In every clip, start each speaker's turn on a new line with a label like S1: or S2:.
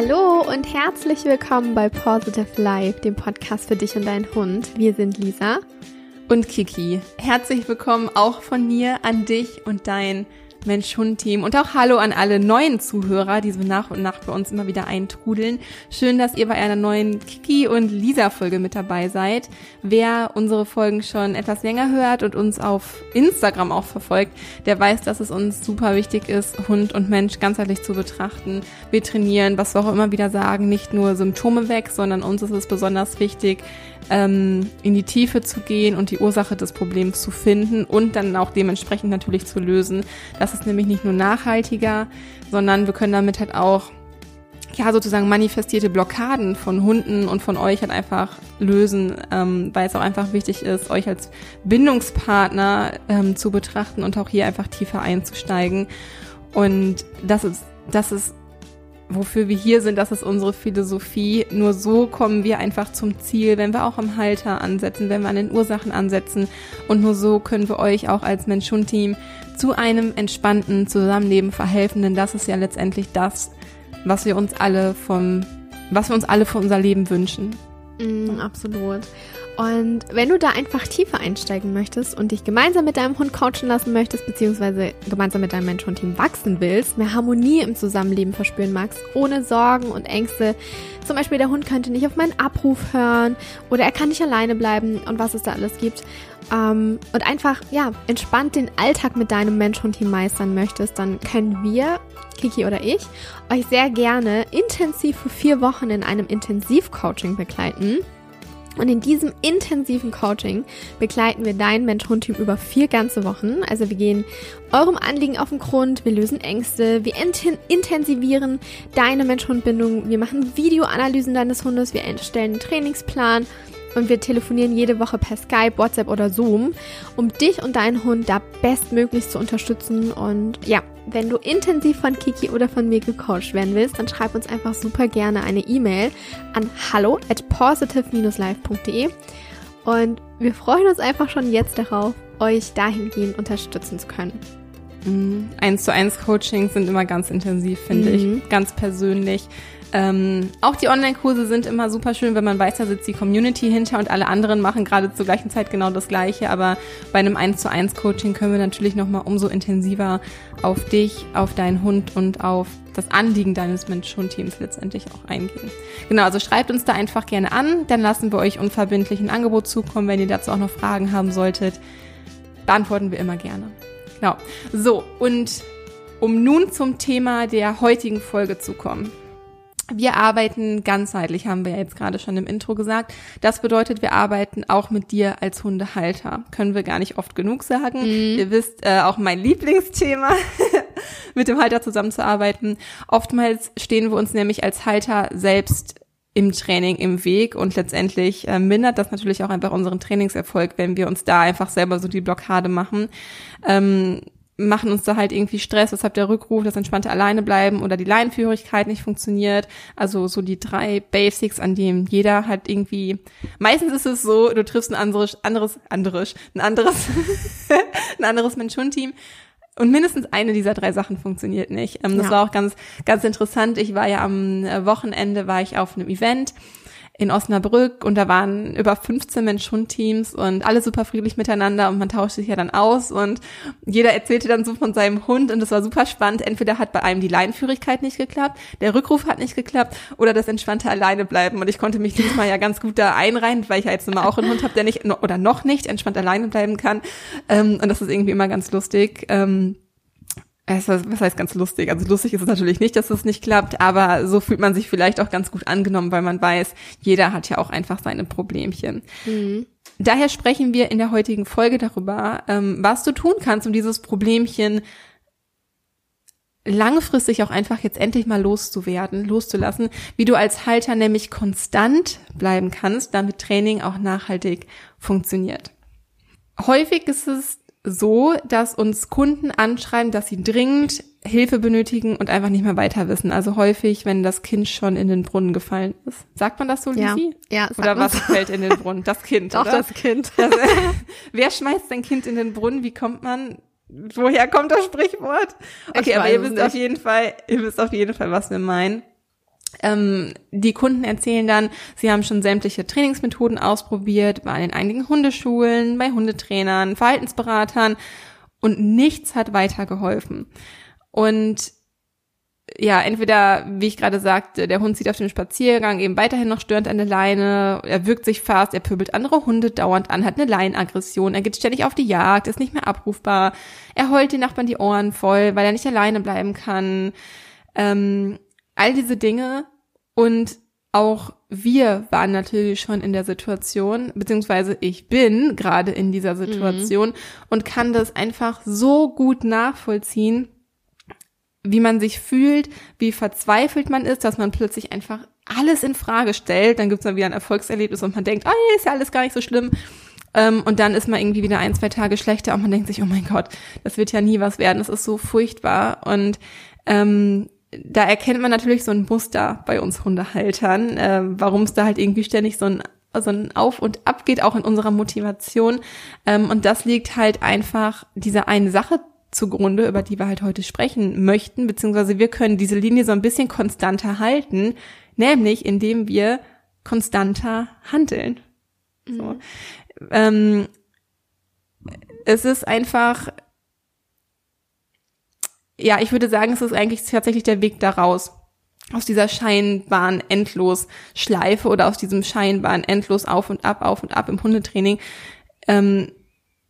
S1: Hallo und herzlich willkommen bei Positive Life, dem Podcast für dich und deinen Hund. Wir sind Lisa
S2: und Kiki. Herzlich willkommen auch von mir an dich und dein Mensch-Hund-Team und auch Hallo an alle neuen Zuhörer, die so nach und nach bei uns immer wieder eintrudeln. Schön, dass ihr bei einer neuen Kiki und Lisa-Folge mit dabei seid. Wer unsere Folgen schon etwas länger hört und uns auf Instagram auch verfolgt, der weiß, dass es uns super wichtig ist, Hund und Mensch ganzheitlich zu betrachten. Wir trainieren, was wir auch immer wieder sagen, nicht nur Symptome weg, sondern uns ist es besonders wichtig, ähm, in die Tiefe zu gehen und die Ursache des Problems zu finden und dann auch dementsprechend natürlich zu lösen. Das ist nämlich nicht nur nachhaltiger, sondern wir können damit halt auch ja, sozusagen manifestierte Blockaden von Hunden und von euch halt einfach lösen, ähm, weil es auch einfach wichtig ist, euch als Bindungspartner ähm, zu betrachten und auch hier einfach tiefer einzusteigen. Und das ist, das ist wofür wir hier sind, das ist unsere Philosophie. Nur so kommen wir einfach zum Ziel, wenn wir auch am Halter ansetzen, wenn wir an den Ursachen ansetzen. Und nur so können wir euch auch als Mensch-Hund-Team zu einem entspannten Zusammenleben verhelfen, denn das ist ja letztendlich das, was wir uns alle vom, was wir uns alle für unser Leben wünschen.
S1: Mm, absolut. Und wenn du da einfach tiefer einsteigen möchtest und dich gemeinsam mit deinem Hund coachen lassen möchtest, beziehungsweise gemeinsam mit deinem Mensch-Hund-Team wachsen willst, mehr Harmonie im Zusammenleben verspüren magst, ohne Sorgen und Ängste, zum Beispiel der Hund könnte nicht auf meinen Abruf hören oder er kann nicht alleine bleiben und was es da alles gibt, ähm, und einfach, ja, entspannt den Alltag mit deinem Mensch-Hund-Team meistern möchtest, dann können wir Kiki oder ich, euch sehr gerne intensiv für vier Wochen in einem Intensivcoaching begleiten. Und in diesem intensiven Coaching begleiten wir dein Mensch-Hund-Team über vier ganze Wochen. Also wir gehen eurem Anliegen auf den Grund, wir lösen Ängste, wir intensivieren deine Mensch-Hund-Bindung, wir machen Videoanalysen deines Hundes, wir erstellen einen Trainingsplan und wir telefonieren jede Woche per Skype, WhatsApp oder Zoom, um dich und deinen Hund da bestmöglichst zu unterstützen. Und ja, wenn du intensiv von Kiki oder von mir gecoacht werden willst, dann schreib uns einfach super gerne eine E-Mail an hallo at positive-life.de und wir freuen uns einfach schon jetzt darauf, euch dahingehend unterstützen zu können.
S2: Mhm. Eins zu eins Coachings sind immer ganz intensiv, finde mhm. ich, ganz persönlich. Ähm, auch die Online-Kurse sind immer super schön, wenn man weiß, da sitzt die Community hinter und alle anderen machen gerade zur gleichen Zeit genau das Gleiche. Aber bei einem 1 zu 1 Coaching können wir natürlich nochmal umso intensiver auf dich, auf deinen Hund und auf das Anliegen deines Mensch-Hund-Teams letztendlich auch eingehen. Genau, also schreibt uns da einfach gerne an, dann lassen wir euch unverbindlich ein Angebot zukommen, wenn ihr dazu auch noch Fragen haben solltet. Beantworten wir immer gerne. Genau. So, und um nun zum Thema der heutigen Folge zu kommen. Wir arbeiten ganzheitlich, haben wir ja jetzt gerade schon im Intro gesagt. Das bedeutet, wir arbeiten auch mit dir als Hundehalter. Können wir gar nicht oft genug sagen. Mhm. Ihr wisst, äh, auch mein Lieblingsthema, mit dem Halter zusammenzuarbeiten. Oftmals stehen wir uns nämlich als Halter selbst im Training im Weg und letztendlich äh, mindert das natürlich auch einfach unseren Trainingserfolg, wenn wir uns da einfach selber so die Blockade machen. Ähm, machen uns da halt irgendwie Stress, weshalb der Rückruf, das entspannte alleine bleiben oder die Leinenführigkeit nicht funktioniert. Also so die drei Basics, an denen jeder halt irgendwie, meistens ist es so, du triffst ein anderes, anderes, anderes, ein anderes, ein anderes Mensch-Hund-Team und mindestens eine dieser drei Sachen funktioniert nicht. Ähm, das ja. war auch ganz, ganz interessant. Ich war ja am Wochenende, war ich auf einem Event in Osnabrück und da waren über 15 Mensch-Hund-Teams und alle super friedlich miteinander und man tauscht sich ja dann aus und jeder erzählte dann so von seinem Hund und das war super spannend. Entweder hat bei einem die Leinenführigkeit nicht geklappt, der Rückruf hat nicht geklappt oder das entspannte alleine bleiben und ich konnte mich diesmal ja ganz gut da einreihen, weil ich ja jetzt immer auch einen Hund habe, der nicht oder noch nicht entspannt alleine bleiben kann ähm, und das ist irgendwie immer ganz lustig. Ähm, was heißt ganz lustig? Also lustig ist es natürlich nicht, dass es nicht klappt, aber so fühlt man sich vielleicht auch ganz gut angenommen, weil man weiß, jeder hat ja auch einfach seine Problemchen. Mhm. Daher sprechen wir in der heutigen Folge darüber, ähm, was du tun kannst, um dieses Problemchen langfristig auch einfach jetzt endlich mal loszuwerden, loszulassen, wie du als Halter nämlich konstant bleiben kannst, damit Training auch nachhaltig funktioniert. Häufig ist es so, dass uns Kunden anschreiben, dass sie dringend Hilfe benötigen und einfach nicht mehr weiter wissen. Also häufig, wenn das Kind schon in den Brunnen gefallen ist. Sagt man das so, Lisi?
S1: Ja, ja
S2: Oder was so. fällt in den Brunnen? Das Kind,
S1: Doch,
S2: oder?
S1: das Kind.
S2: Das, äh, wer schmeißt sein Kind in den Brunnen? Wie kommt man? Woher kommt das Sprichwort? Okay, aber ihr wisst nicht. auf jeden Fall, ihr wisst auf jeden Fall, was wir meinen. Ähm, die Kunden erzählen dann, sie haben schon sämtliche Trainingsmethoden ausprobiert, waren in einigen Hundeschulen, bei Hundetrainern, Verhaltensberatern und nichts hat weitergeholfen. Und ja, entweder, wie ich gerade sagte, der Hund zieht auf dem Spaziergang eben weiterhin noch störend an der Leine, er wirkt sich fast, er pöbelt andere Hunde dauernd an, hat eine Leinenaggression, er geht ständig auf die Jagd, ist nicht mehr abrufbar, er heult den Nachbarn die Ohren voll, weil er nicht alleine bleiben kann. Ähm, all diese Dinge und auch wir waren natürlich schon in der Situation, beziehungsweise ich bin gerade in dieser Situation mhm. und kann das einfach so gut nachvollziehen, wie man sich fühlt, wie verzweifelt man ist, dass man plötzlich einfach alles in Frage stellt. Dann gibt's dann wieder ein Erfolgserlebnis und man denkt, oh, ist ja alles gar nicht so schlimm. Ähm, und dann ist man irgendwie wieder ein, zwei Tage schlechter und man denkt sich, oh mein Gott, das wird ja nie was werden, das ist so furchtbar. Und ähm, da erkennt man natürlich so ein Muster bei uns Hundehaltern, äh, warum es da halt irgendwie ständig so ein so ein Auf und Ab geht, auch in unserer Motivation. Ähm, und das liegt halt einfach dieser einen Sache zugrunde, über die wir halt heute sprechen möchten, beziehungsweise wir können diese Linie so ein bisschen konstanter halten, nämlich indem wir konstanter handeln. Mhm. So. Ähm, es ist einfach, ja, ich würde sagen, es ist eigentlich tatsächlich der Weg daraus. Aus dieser scheinbaren Endlos-Schleife oder aus diesem scheinbaren Endlos auf und ab, auf und ab im Hundetraining. Ähm,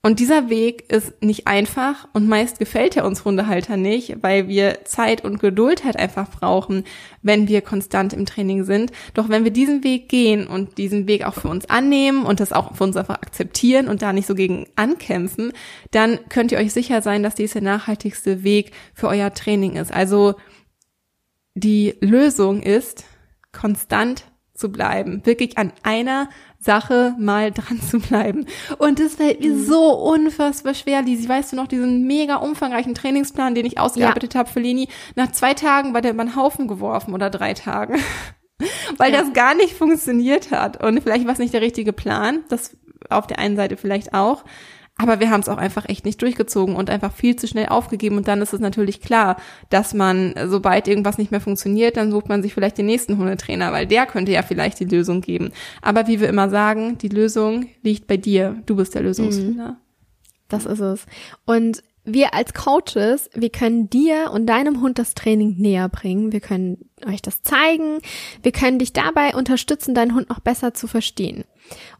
S2: und dieser Weg ist nicht einfach und meist gefällt er uns Hundehalter nicht, weil wir Zeit und Geduld halt einfach brauchen, wenn wir konstant im Training sind. Doch wenn wir diesen Weg gehen und diesen Weg auch für uns annehmen und das auch für uns einfach akzeptieren und da nicht so gegen ankämpfen, dann könnt ihr euch sicher sein, dass dies der nachhaltigste Weg für euer Training ist. Also die Lösung ist, konstant zu bleiben, wirklich an einer Sache mal dran zu bleiben. Und das fällt mir mhm. so unfassbar schwer, Lisi. Weißt du noch, diesen mega umfangreichen Trainingsplan, den ich ausgearbeitet ja. habe für Leni, nach zwei Tagen war der über den Haufen geworfen oder drei Tagen. Weil ja. das gar nicht funktioniert hat. Und vielleicht war es nicht der richtige Plan. Das auf der einen Seite vielleicht auch. Aber wir haben es auch einfach echt nicht durchgezogen und einfach viel zu schnell aufgegeben. Und dann ist es natürlich klar, dass man, sobald irgendwas nicht mehr funktioniert, dann sucht man sich vielleicht den nächsten Hundetrainer, weil der könnte ja vielleicht die Lösung geben. Aber wie wir immer sagen, die Lösung liegt bei dir. Du bist der Lösungsfinder. Mhm.
S1: Das ist es. Und wir als Coaches, wir können dir und deinem Hund das Training näher bringen. Wir können euch das zeigen. Wir können dich dabei unterstützen, deinen Hund noch besser zu verstehen.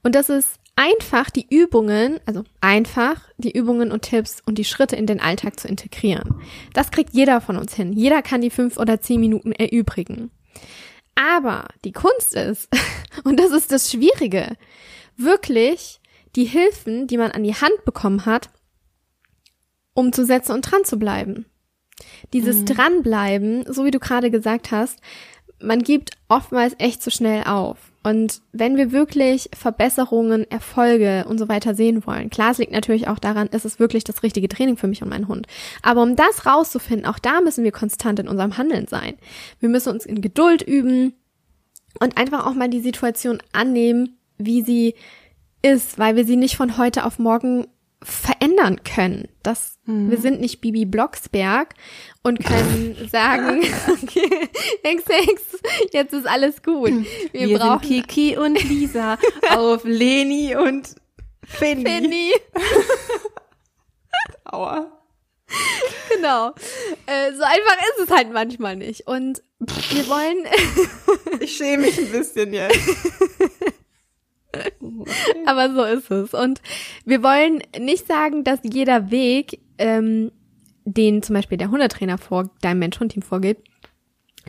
S1: Und das ist einfach die Übungen, also einfach die Übungen und Tipps und die Schritte in den Alltag zu integrieren. Das kriegt jeder von uns hin. Jeder kann die fünf oder zehn Minuten erübrigen. Aber die Kunst ist, und das ist das Schwierige, wirklich die Hilfen, die man an die Hand bekommen hat, umzusetzen und dran zu bleiben. Dieses mhm. Dranbleiben, so wie du gerade gesagt hast, man gibt oftmals echt zu schnell auf. Und wenn wir wirklich Verbesserungen, Erfolge und so weiter sehen wollen, klar, es liegt natürlich auch daran, ist es wirklich das richtige Training für mich und meinen Hund. Aber um das rauszufinden, auch da müssen wir konstant in unserem Handeln sein. Wir müssen uns in Geduld üben und einfach auch mal die Situation annehmen, wie sie ist, weil wir sie nicht von heute auf morgen verändern können. Das, mhm. wir sind nicht Bibi Blocksberg und können sagen, okay, Hex, Hex, jetzt ist alles gut.
S2: Wir, wir brauchen Kiki und Lisa auf Leni und Finny. Finny.
S1: Aua. Genau. Äh, so einfach ist es halt manchmal nicht. Und wir wollen.
S2: ich schäme mich ein bisschen jetzt.
S1: Aber so ist es. Und wir wollen nicht sagen, dass jeder Weg, ähm, den zum Beispiel der Hundetrainer vor deinem Mensch-Hund-Team vorgeht,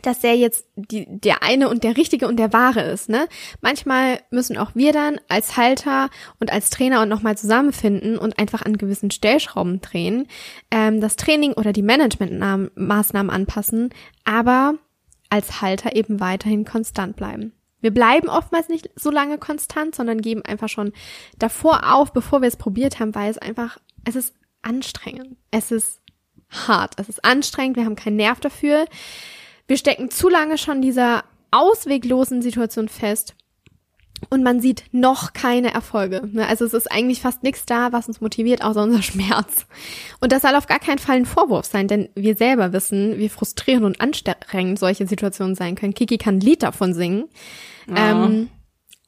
S1: dass der jetzt die, der eine und der richtige und der wahre ist, ne? Manchmal müssen auch wir dann als Halter und als Trainer und nochmal zusammenfinden und einfach an gewissen Stellschrauben drehen, ähm, das Training oder die Managementmaßnahmen anpassen, aber als Halter eben weiterhin konstant bleiben. Wir bleiben oftmals nicht so lange konstant, sondern geben einfach schon davor auf, bevor wir es probiert haben, weil es einfach, es ist anstrengend. Es ist hart. Es ist anstrengend. Wir haben keinen Nerv dafür. Wir stecken zu lange schon dieser ausweglosen Situation fest. Und man sieht noch keine Erfolge. Ne? Also es ist eigentlich fast nichts da, was uns motiviert, außer unser Schmerz. Und das soll auf gar keinen Fall ein Vorwurf sein, denn wir selber wissen, wie frustrierend und anstrengend solche Situationen sein können. Kiki kann ein Lied davon singen. Oh. Ähm,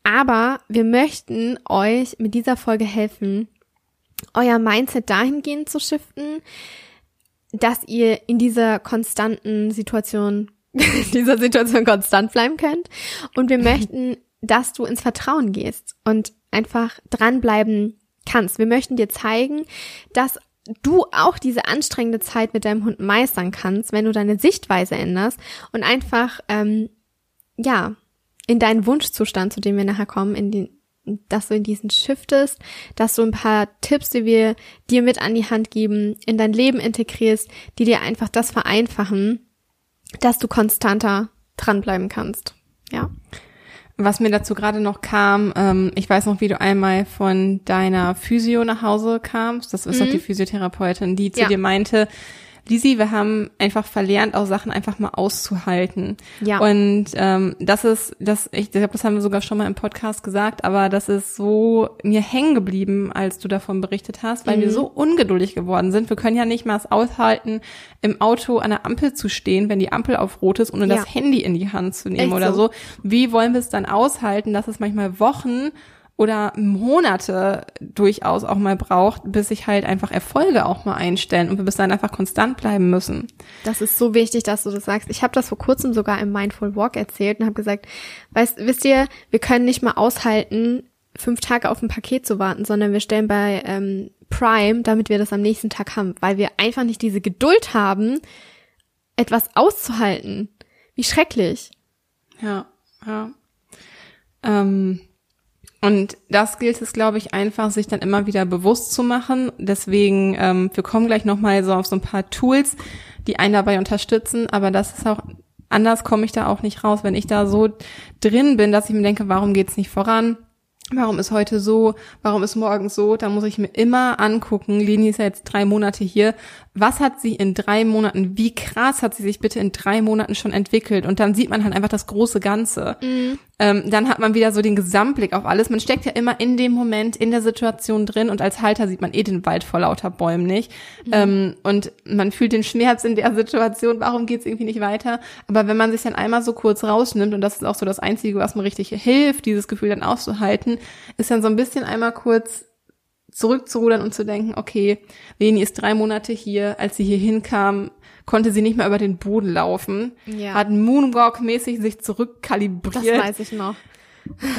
S1: aber wir möchten euch mit dieser Folge helfen, euer Mindset dahingehend zu shiften, dass ihr in dieser konstanten Situation, dieser Situation konstant bleiben könnt. Und wir möchten dass du ins Vertrauen gehst und einfach dranbleiben kannst. Wir möchten dir zeigen, dass du auch diese anstrengende Zeit mit deinem Hund meistern kannst, wenn du deine Sichtweise änderst und einfach, ähm, ja, in deinen Wunschzustand, zu dem wir nachher kommen, in den, dass du in diesen shiftest, dass du ein paar Tipps, die wir dir mit an die Hand geben, in dein Leben integrierst, die dir einfach das vereinfachen, dass du konstanter dranbleiben kannst. Ja.
S2: Was mir dazu gerade noch kam, ähm, ich weiß noch, wie du einmal von deiner Physio nach Hause kamst. Das ist mhm. doch die Physiotherapeutin, die zu ja. dir meinte, Lisi, wir haben einfach verlernt, auch Sachen einfach mal auszuhalten. Ja. Und ähm, das ist, das, ich glaube, das haben wir sogar schon mal im Podcast gesagt, aber das ist so mir hängen geblieben, als du davon berichtet hast, weil mhm. wir so ungeduldig geworden sind. Wir können ja nicht mal es aushalten, im Auto an der Ampel zu stehen, wenn die Ampel auf Rot ist, ohne ja. das Handy in die Hand zu nehmen Echt oder so. so. Wie wollen wir es dann aushalten, dass es manchmal Wochen oder Monate durchaus auch mal braucht, bis sich halt einfach Erfolge auch mal einstellen und wir bis dann einfach konstant bleiben müssen.
S1: Das ist so wichtig, dass du das sagst. Ich habe das vor kurzem sogar im Mindful Walk erzählt und habe gesagt, weißt, wisst ihr, wir können nicht mal aushalten, fünf Tage auf ein Paket zu warten, sondern wir stellen bei ähm, Prime, damit wir das am nächsten Tag haben, weil wir einfach nicht diese Geduld haben, etwas auszuhalten. Wie schrecklich.
S2: Ja, ja. Ähm, und das gilt es, glaube ich, einfach, sich dann immer wieder bewusst zu machen. Deswegen, ähm, wir kommen gleich nochmal so auf so ein paar Tools, die einen dabei unterstützen. Aber das ist auch, anders komme ich da auch nicht raus, wenn ich da so drin bin, dass ich mir denke, warum geht's nicht voran? Warum ist heute so? Warum ist morgen so? Da muss ich mir immer angucken. Leni ist ja jetzt drei Monate hier. Was hat sie in drei Monaten? Wie krass hat sie sich bitte in drei Monaten schon entwickelt? Und dann sieht man halt einfach das große Ganze. Mhm. Ähm, dann hat man wieder so den Gesamtblick auf alles. Man steckt ja immer in dem Moment, in der Situation drin. Und als Halter sieht man eh den Wald vor lauter Bäumen nicht. Mhm. Ähm, und man fühlt den Schmerz in der Situation. Warum geht's irgendwie nicht weiter? Aber wenn man sich dann einmal so kurz rausnimmt, und das ist auch so das Einzige, was mir richtig hilft, dieses Gefühl dann auszuhalten, ist dann so ein bisschen einmal kurz zurückzurudern und zu denken, okay, Leni ist drei Monate hier, als sie hier hinkam, konnte sie nicht mehr über den Boden laufen, ja. hat Moonwalk-mäßig sich zurückkalibriert.
S1: Das weiß ich noch.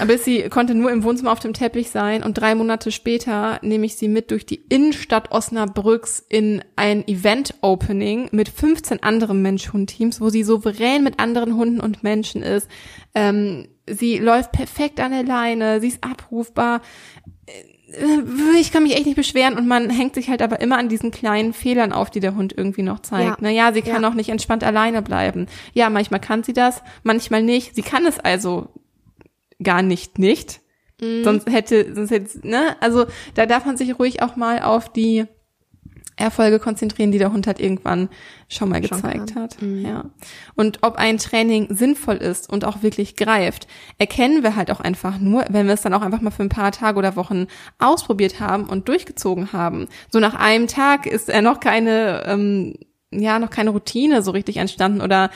S2: Aber sie konnte nur im Wohnzimmer auf dem Teppich sein und drei Monate später nehme ich sie mit durch die Innenstadt Osnabrücks in ein Event-Opening mit 15 anderen Mensch-Hund-Teams, wo sie souverän mit anderen Hunden und Menschen ist. Ähm, sie läuft perfekt an der Leine, sie ist abrufbar ich kann mich echt nicht beschweren und man hängt sich halt aber immer an diesen kleinen Fehlern auf, die der Hund irgendwie noch zeigt. Ja. Naja, sie kann ja. auch nicht entspannt alleine bleiben. Ja, manchmal kann sie das, manchmal nicht. Sie kann es also gar nicht nicht. Mhm. Sonst hätte, sonst hätte, ne? Also da darf man sich ruhig auch mal auf die Erfolge konzentrieren, die der Hund halt irgendwann schon mal schon gezeigt kann. hat. Mhm. Ja. Und ob ein Training sinnvoll ist und auch wirklich greift, erkennen wir halt auch einfach nur, wenn wir es dann auch einfach mal für ein paar Tage oder Wochen ausprobiert haben und durchgezogen haben. So nach einem Tag ist er noch keine, ähm, ja, noch keine Routine so richtig entstanden oder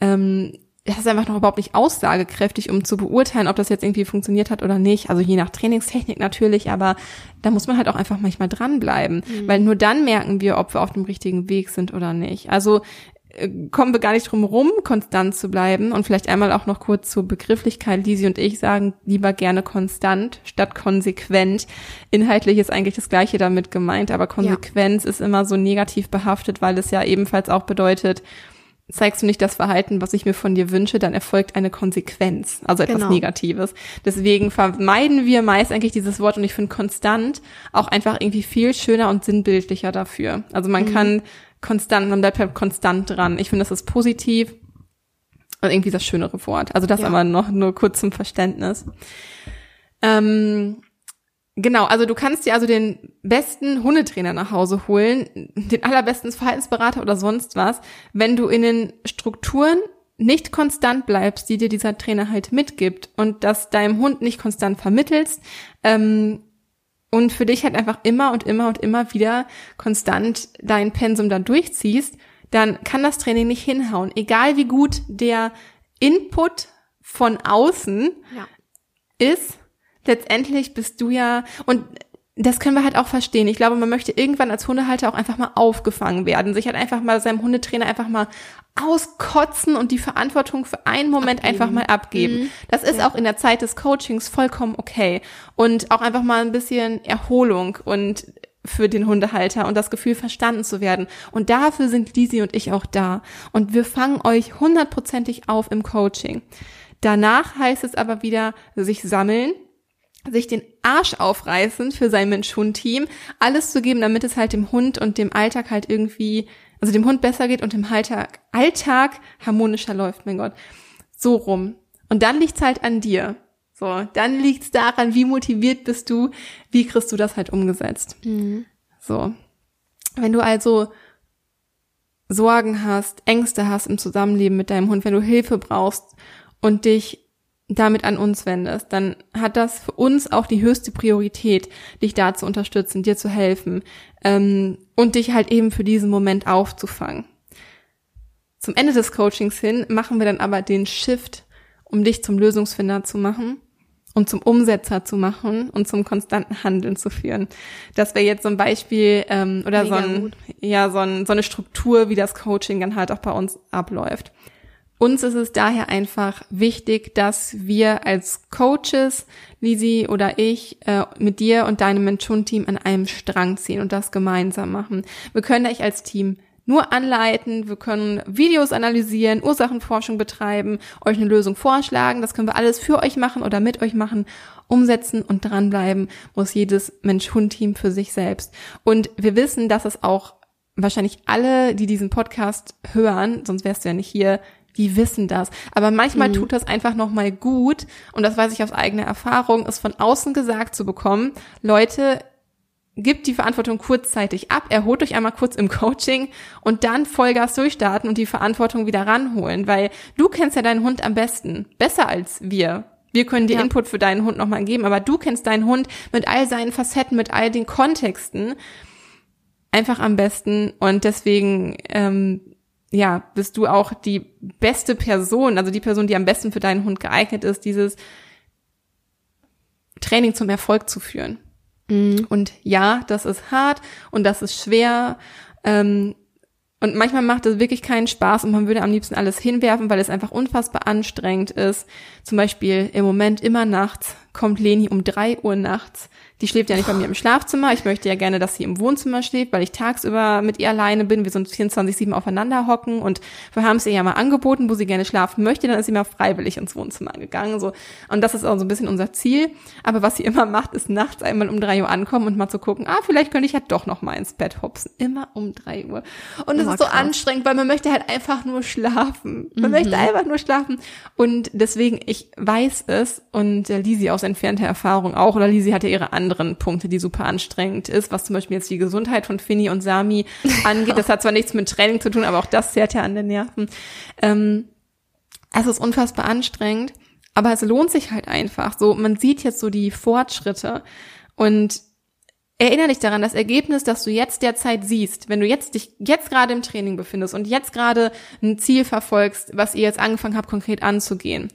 S2: ähm, das ist einfach noch überhaupt nicht aussagekräftig, um zu beurteilen, ob das jetzt irgendwie funktioniert hat oder nicht. Also je nach Trainingstechnik natürlich, aber da muss man halt auch einfach manchmal dranbleiben, mhm. weil nur dann merken wir, ob wir auf dem richtigen Weg sind oder nicht. Also äh, kommen wir gar nicht drum rum, konstant zu bleiben und vielleicht einmal auch noch kurz zur Begrifflichkeit. Lisi und ich sagen lieber gerne konstant statt konsequent. Inhaltlich ist eigentlich das Gleiche damit gemeint, aber Konsequenz ja. ist immer so negativ behaftet, weil es ja ebenfalls auch bedeutet, zeigst du nicht das Verhalten, was ich mir von dir wünsche, dann erfolgt eine Konsequenz, also etwas genau. Negatives. Deswegen vermeiden wir meist eigentlich dieses Wort und ich finde konstant auch einfach irgendwie viel schöner und sinnbildlicher dafür. Also man mhm. kann konstant, man bleibt halt konstant dran. Ich finde, das ist positiv und irgendwie das schönere Wort. Also das ja. aber noch nur kurz zum Verständnis. Ähm, Genau, also du kannst dir also den besten Hundetrainer nach Hause holen, den allerbesten Verhaltensberater oder sonst was, wenn du in den Strukturen nicht konstant bleibst, die dir dieser Trainer halt mitgibt und das deinem Hund nicht konstant vermittelst ähm, und für dich halt einfach immer und immer und immer wieder konstant dein Pensum da durchziehst, dann kann das Training nicht hinhauen. Egal wie gut der Input von außen ja. ist, letztendlich bist du ja, und das können wir halt auch verstehen. Ich glaube, man möchte irgendwann als Hundehalter auch einfach mal aufgefangen werden, sich halt einfach mal seinem Hundetrainer einfach mal auskotzen und die Verantwortung für einen Moment abgeben. einfach mal abgeben. Mhm. Das ist ja. auch in der Zeit des Coachings vollkommen okay. Und auch einfach mal ein bisschen Erholung und für den Hundehalter und das Gefühl verstanden zu werden. Und dafür sind Lisi und ich auch da. Und wir fangen euch hundertprozentig auf im Coaching. Danach heißt es aber wieder, sich sammeln, sich den Arsch aufreißen für sein Mensch-Hund-Team, alles zu geben, damit es halt dem Hund und dem Alltag halt irgendwie, also dem Hund besser geht und dem Alltag, Alltag harmonischer läuft, mein Gott. So rum. Und dann liegt's halt an dir. So, dann liegt's daran, wie motiviert bist du, wie kriegst du das halt umgesetzt. Mhm. So. Wenn du also Sorgen hast, Ängste hast im Zusammenleben mit deinem Hund, wenn du Hilfe brauchst und dich damit an uns wendest, dann hat das für uns auch die höchste Priorität, dich da zu unterstützen, dir zu helfen ähm, und dich halt eben für diesen Moment aufzufangen. Zum Ende des Coachings hin machen wir dann aber den Shift, um dich zum Lösungsfinder zu machen und zum Umsetzer zu machen und zum konstanten Handeln zu führen. Das wäre jetzt so ein Beispiel ähm, oder Mega so, ein, ja, so, ein, so eine Struktur, wie das Coaching dann halt auch bei uns abläuft. Uns ist es daher einfach wichtig, dass wir als Coaches, Lisi oder ich, äh, mit dir und deinem Mentoren-Team an einem Strang ziehen und das gemeinsam machen. Wir können euch als Team nur anleiten, wir können Videos analysieren, Ursachenforschung betreiben, euch eine Lösung vorschlagen, das können wir alles für euch machen oder mit euch machen, umsetzen und dranbleiben muss jedes Mensch-Hund-Team für sich selbst. Und wir wissen, dass es auch wahrscheinlich alle, die diesen Podcast hören, sonst wärst du ja nicht hier, die wissen das. Aber manchmal mhm. tut das einfach nochmal gut, und das weiß ich aus eigener Erfahrung, es von außen gesagt zu bekommen, Leute, gibt die Verantwortung kurzzeitig ab, erholt euch einmal kurz im Coaching und dann Vollgas durchstarten und die Verantwortung wieder ranholen, weil du kennst ja deinen Hund am besten, besser als wir. Wir können dir ja. Input für deinen Hund nochmal geben, aber du kennst deinen Hund mit all seinen Facetten, mit all den Kontexten einfach am besten und deswegen ähm, ja, bist du auch die beste Person, also die Person, die am besten für deinen Hund geeignet ist, dieses Training zum Erfolg zu führen. Mhm. Und ja, das ist hart und das ist schwer. Ähm, und manchmal macht es wirklich keinen Spaß und man würde am liebsten alles hinwerfen, weil es einfach unfassbar anstrengend ist. Zum Beispiel im Moment immer nachts kommt Leni um drei Uhr nachts die schläft ja nicht bei mir im Schlafzimmer. Ich möchte ja gerne, dass sie im Wohnzimmer schläft, weil ich tagsüber mit ihr alleine bin. Wir sind 24-7 aufeinander hocken und wir haben es ihr ja mal angeboten, wo sie gerne schlafen möchte. Dann ist sie mal freiwillig ins Wohnzimmer gegangen. So. Und das ist auch so ein bisschen unser Ziel. Aber was sie immer macht, ist nachts einmal um drei Uhr ankommen und mal zu gucken, ah, vielleicht könnte ich ja doch noch mal ins Bett hopsen. Immer um drei Uhr. Und es ist so krass. anstrengend, weil man möchte halt einfach nur schlafen. Man mhm. möchte einfach nur schlafen. Und deswegen, ich weiß es und äh, Lisi aus entfernter Erfahrung auch, oder Lisi hatte ihre andere anderen Punkte, die super anstrengend ist, was zum Beispiel jetzt die Gesundheit von Finny und Sami angeht. Das hat zwar nichts mit Training zu tun, aber auch das zehrt ja an den Nerven. Ähm, es ist unfassbar anstrengend, aber es lohnt sich halt einfach. So, man sieht jetzt so die Fortschritte und Erinnere dich daran, das Ergebnis, das du jetzt derzeit siehst, wenn du jetzt dich jetzt gerade im Training befindest und jetzt gerade ein Ziel verfolgst, was ihr jetzt angefangen habt, konkret anzugehen.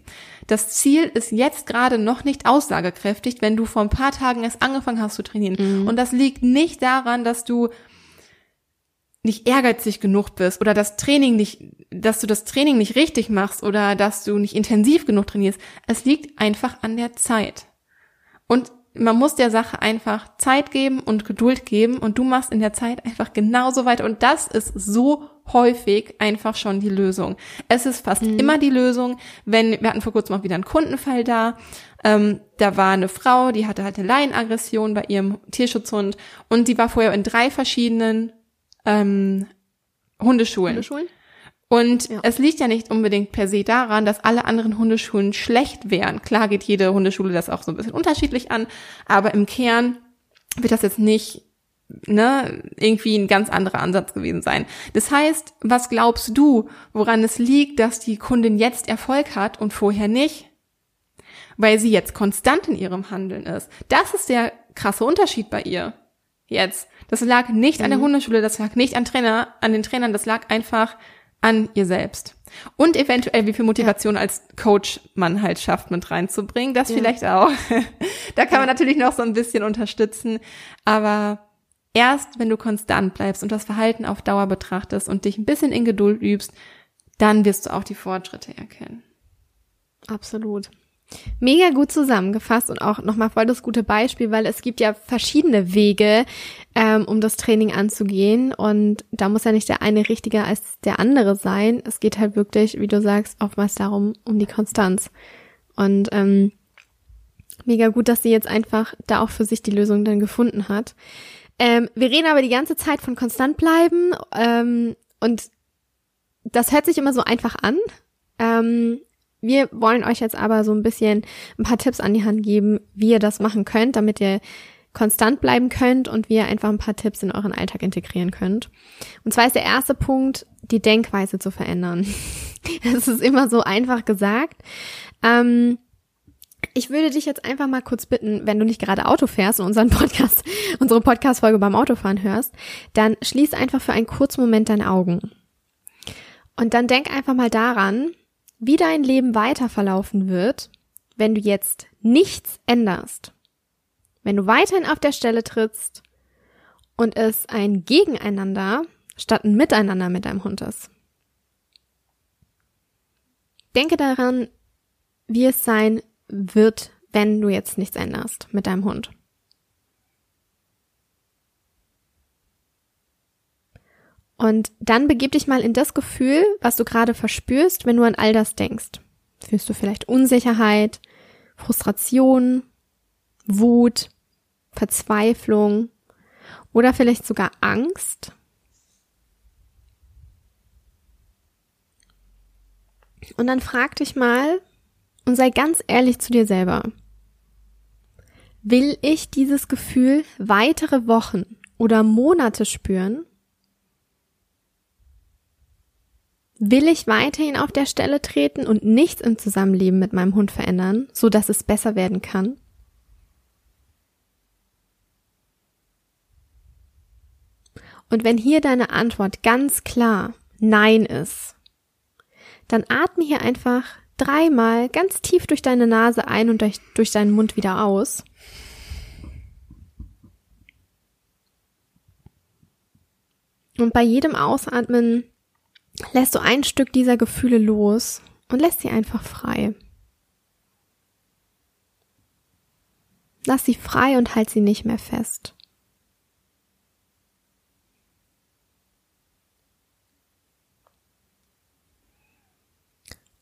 S2: Das Ziel ist jetzt gerade noch nicht aussagekräftig, wenn du vor ein paar Tagen erst angefangen hast zu trainieren. Mhm. Und das liegt nicht daran, dass du nicht ehrgeizig genug bist oder das Training nicht, dass du das Training nicht richtig machst oder dass du nicht intensiv genug trainierst. Es liegt einfach an der Zeit. Und man muss der Sache einfach Zeit geben und Geduld geben und du machst in der Zeit einfach genauso weiter und das ist so häufig einfach schon die Lösung. Es ist fast mhm. immer die Lösung, wenn, wir hatten vor kurzem auch wieder einen Kundenfall da, ähm, da war eine Frau, die hatte halt eine Laienaggression bei ihrem Tierschutzhund und die war vorher in drei verschiedenen ähm, Hundeschulen. Hundeschulen? Und ja. es liegt ja nicht unbedingt per se daran, dass alle anderen Hundeschulen schlecht wären. Klar geht jede Hundeschule das auch so ein bisschen unterschiedlich an, aber im Kern wird das jetzt nicht ne, irgendwie ein ganz anderer Ansatz gewesen sein. Das heißt, was glaubst du, woran es liegt, dass die Kundin jetzt Erfolg hat und vorher nicht? Weil sie jetzt konstant in ihrem Handeln ist. Das ist der krasse Unterschied bei ihr. Jetzt. Das lag nicht mhm. an der mhm. Hundeschule, das lag nicht an Trainer, an den Trainern, das lag einfach an ihr selbst. Und eventuell, wie viel Motivation ja. als Coach man halt schafft, mit reinzubringen. Das ja. vielleicht auch. da kann man natürlich noch so ein bisschen unterstützen. Aber erst, wenn du konstant bleibst und das Verhalten auf Dauer betrachtest und dich ein bisschen in Geduld übst, dann wirst du auch die Fortschritte erkennen.
S1: Absolut. Mega gut zusammengefasst und auch nochmal voll das gute Beispiel, weil es gibt ja verschiedene Wege, ähm, um das Training anzugehen. Und da muss ja nicht der eine richtiger als der andere sein. Es geht halt wirklich, wie du sagst, oftmals darum, um die Konstanz. Und ähm, mega gut, dass sie jetzt einfach da auch für sich die Lösung dann gefunden hat. Ähm, wir reden aber die ganze Zeit von konstant bleiben ähm, und das hört sich immer so einfach an. Ähm, wir wollen euch jetzt aber so ein bisschen ein paar Tipps an die Hand geben, wie ihr das machen könnt, damit ihr konstant bleiben könnt und wie ihr einfach ein paar Tipps in euren Alltag integrieren könnt. Und zwar ist der erste Punkt, die Denkweise zu verändern. Es ist immer so einfach gesagt. Ähm, ich würde dich jetzt einfach mal kurz bitten, wenn du nicht gerade Auto fährst und unseren Podcast, unsere Podcast-Folge beim Autofahren hörst, dann schließ einfach für einen kurzen Moment deine Augen. Und dann denk einfach mal daran, wie dein Leben weiter verlaufen wird, wenn du jetzt nichts änderst. Wenn du weiterhin auf der Stelle trittst und es ein Gegeneinander statt ein Miteinander mit deinem Hund ist. Denke daran, wie es sein wird, wenn du jetzt nichts änderst mit deinem Hund. Und dann begib dich mal in das Gefühl, was du gerade verspürst, wenn du an all das denkst. Fühlst du vielleicht Unsicherheit, Frustration, Wut, Verzweiflung oder vielleicht sogar Angst? Und dann frag dich mal und sei ganz ehrlich zu dir selber. Will ich dieses Gefühl weitere Wochen oder Monate spüren? Will ich weiterhin auf der Stelle treten und nichts im Zusammenleben mit meinem Hund verändern, so dass es besser werden kann? Und wenn hier deine Antwort ganz klar Nein ist, dann atme hier einfach dreimal ganz tief durch deine Nase ein und durch, durch deinen Mund wieder aus. Und bei jedem Ausatmen lässt du ein Stück dieser Gefühle los und lässt sie einfach frei. Lass sie frei und halt sie nicht mehr fest.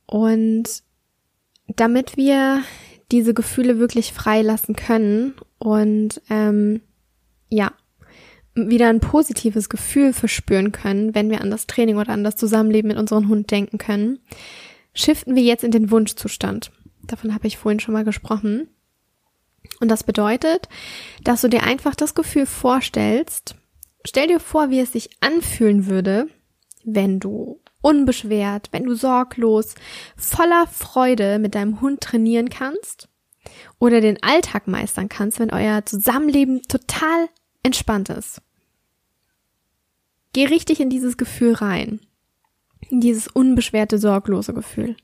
S1: Und damit wir diese Gefühle wirklich freilassen können und ähm, ja, wieder ein positives Gefühl verspüren können, wenn wir an das Training oder an das Zusammenleben mit unserem Hund denken können, shiften wir jetzt in den Wunschzustand. Davon habe ich vorhin schon mal gesprochen. Und das bedeutet, dass du dir einfach das Gefühl vorstellst, stell dir vor, wie es sich anfühlen würde, wenn du unbeschwert, wenn du sorglos, voller Freude mit deinem Hund trainieren kannst oder den Alltag meistern kannst, wenn euer Zusammenleben total entspannt ist. Geh richtig in dieses Gefühl rein. In dieses unbeschwerte, sorglose Gefühl.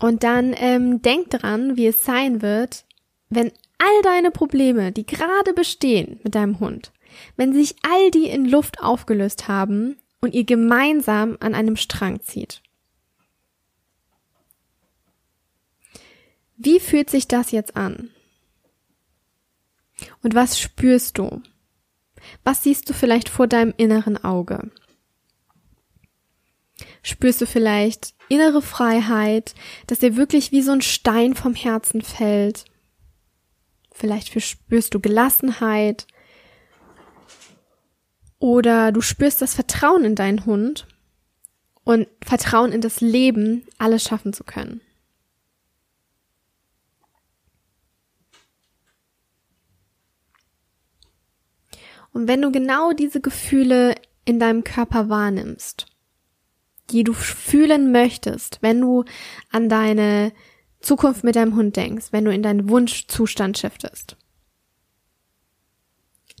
S1: Und dann ähm, denk dran, wie es sein wird, wenn all deine Probleme, die gerade bestehen mit deinem Hund, wenn sich all die in Luft aufgelöst haben und ihr gemeinsam an einem Strang zieht. Wie fühlt sich das jetzt an? Und was spürst du? Was siehst du vielleicht vor deinem inneren Auge? Spürst du vielleicht innere Freiheit, dass dir wirklich wie so ein Stein vom Herzen fällt? Vielleicht spürst du Gelassenheit. Oder du spürst das Vertrauen in deinen Hund und Vertrauen in das Leben, alles schaffen zu können. Und wenn du genau diese Gefühle in deinem Körper wahrnimmst, die du fühlen möchtest, wenn du an deine Zukunft mit deinem Hund denkst, wenn du in deinen Wunschzustand shiftest,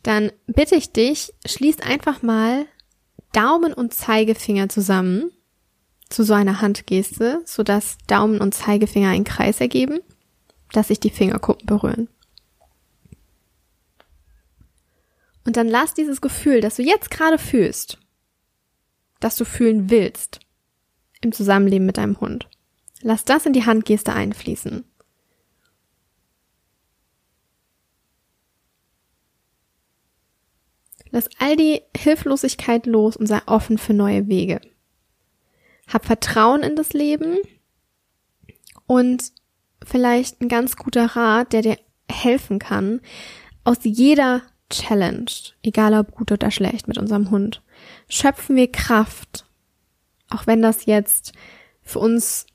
S1: dann bitte ich dich, schließ einfach mal Daumen und Zeigefinger zusammen zu so einer Handgeste, sodass Daumen und Zeigefinger einen Kreis ergeben, dass sich die Fingerkuppen berühren. Und dann lass dieses Gefühl, das du jetzt gerade fühlst, das du fühlen willst, im Zusammenleben mit deinem Hund. Lass das in die Handgeste einfließen. Lass all die Hilflosigkeit los und sei offen für neue Wege. Hab Vertrauen in das Leben und vielleicht ein ganz guter Rat, der dir helfen kann, aus jeder Challenge, egal ob gut oder schlecht mit unserem Hund, schöpfen wir Kraft. Auch wenn das jetzt für uns,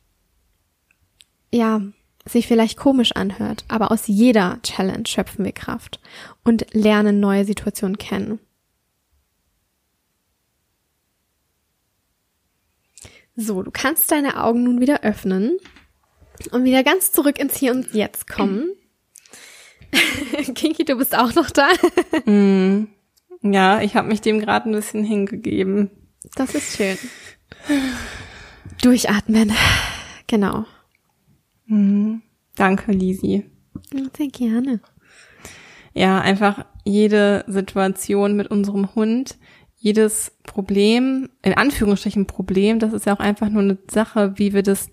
S1: ja, sich vielleicht komisch anhört, aber aus jeder Challenge schöpfen wir Kraft und lernen neue Situationen kennen. So, du kannst deine Augen nun wieder öffnen und wieder ganz zurück ins Hier und Jetzt kommen. Kinky, du bist auch noch da.
S2: mm, ja, ich habe mich dem gerade ein bisschen hingegeben.
S1: Das ist schön. Durchatmen. Genau.
S2: Mhm. Danke, Lisi.
S1: Sehr gerne.
S2: Ja, einfach jede Situation mit unserem Hund jedes Problem, in Anführungsstrichen Problem, das ist ja auch einfach nur eine Sache, wie wir das,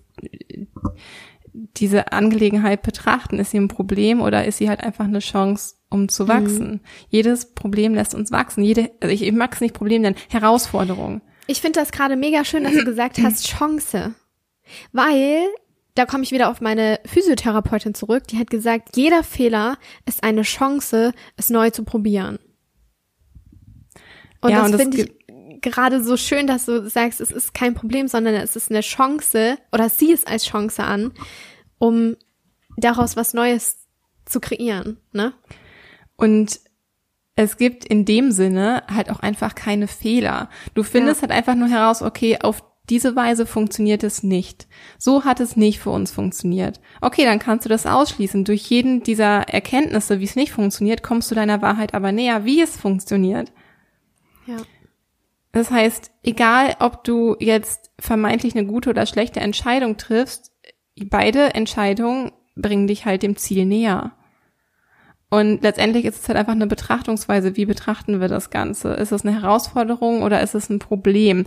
S2: diese Angelegenheit betrachten. Ist sie ein Problem oder ist sie halt einfach eine Chance, um zu wachsen? Mhm. Jedes Problem lässt uns wachsen. Jede, also ich, ich mag es nicht Problem nennen, Herausforderung.
S1: Ich finde das gerade mega schön, dass du gesagt hast, Chance. Weil da komme ich wieder auf meine Physiotherapeutin zurück, die hat gesagt, jeder Fehler ist eine Chance, es neu zu probieren. Und ja, das finde ich gerade so schön, dass du sagst, es ist kein Problem, sondern es ist eine Chance oder sieh es als Chance an, um daraus was Neues zu kreieren, ne?
S2: Und es gibt in dem Sinne halt auch einfach keine Fehler. Du findest ja. halt einfach nur heraus, okay, auf diese Weise funktioniert es nicht. So hat es nicht für uns funktioniert. Okay, dann kannst du das ausschließen. Durch jeden dieser Erkenntnisse, wie es nicht funktioniert, kommst du deiner Wahrheit aber näher, wie es funktioniert.
S1: Ja.
S2: Das heißt, egal ob du jetzt vermeintlich eine gute oder schlechte Entscheidung triffst, beide Entscheidungen bringen dich halt dem Ziel näher. Und letztendlich ist es halt einfach eine Betrachtungsweise. Wie betrachten wir das Ganze? Ist es eine Herausforderung oder ist es ein Problem?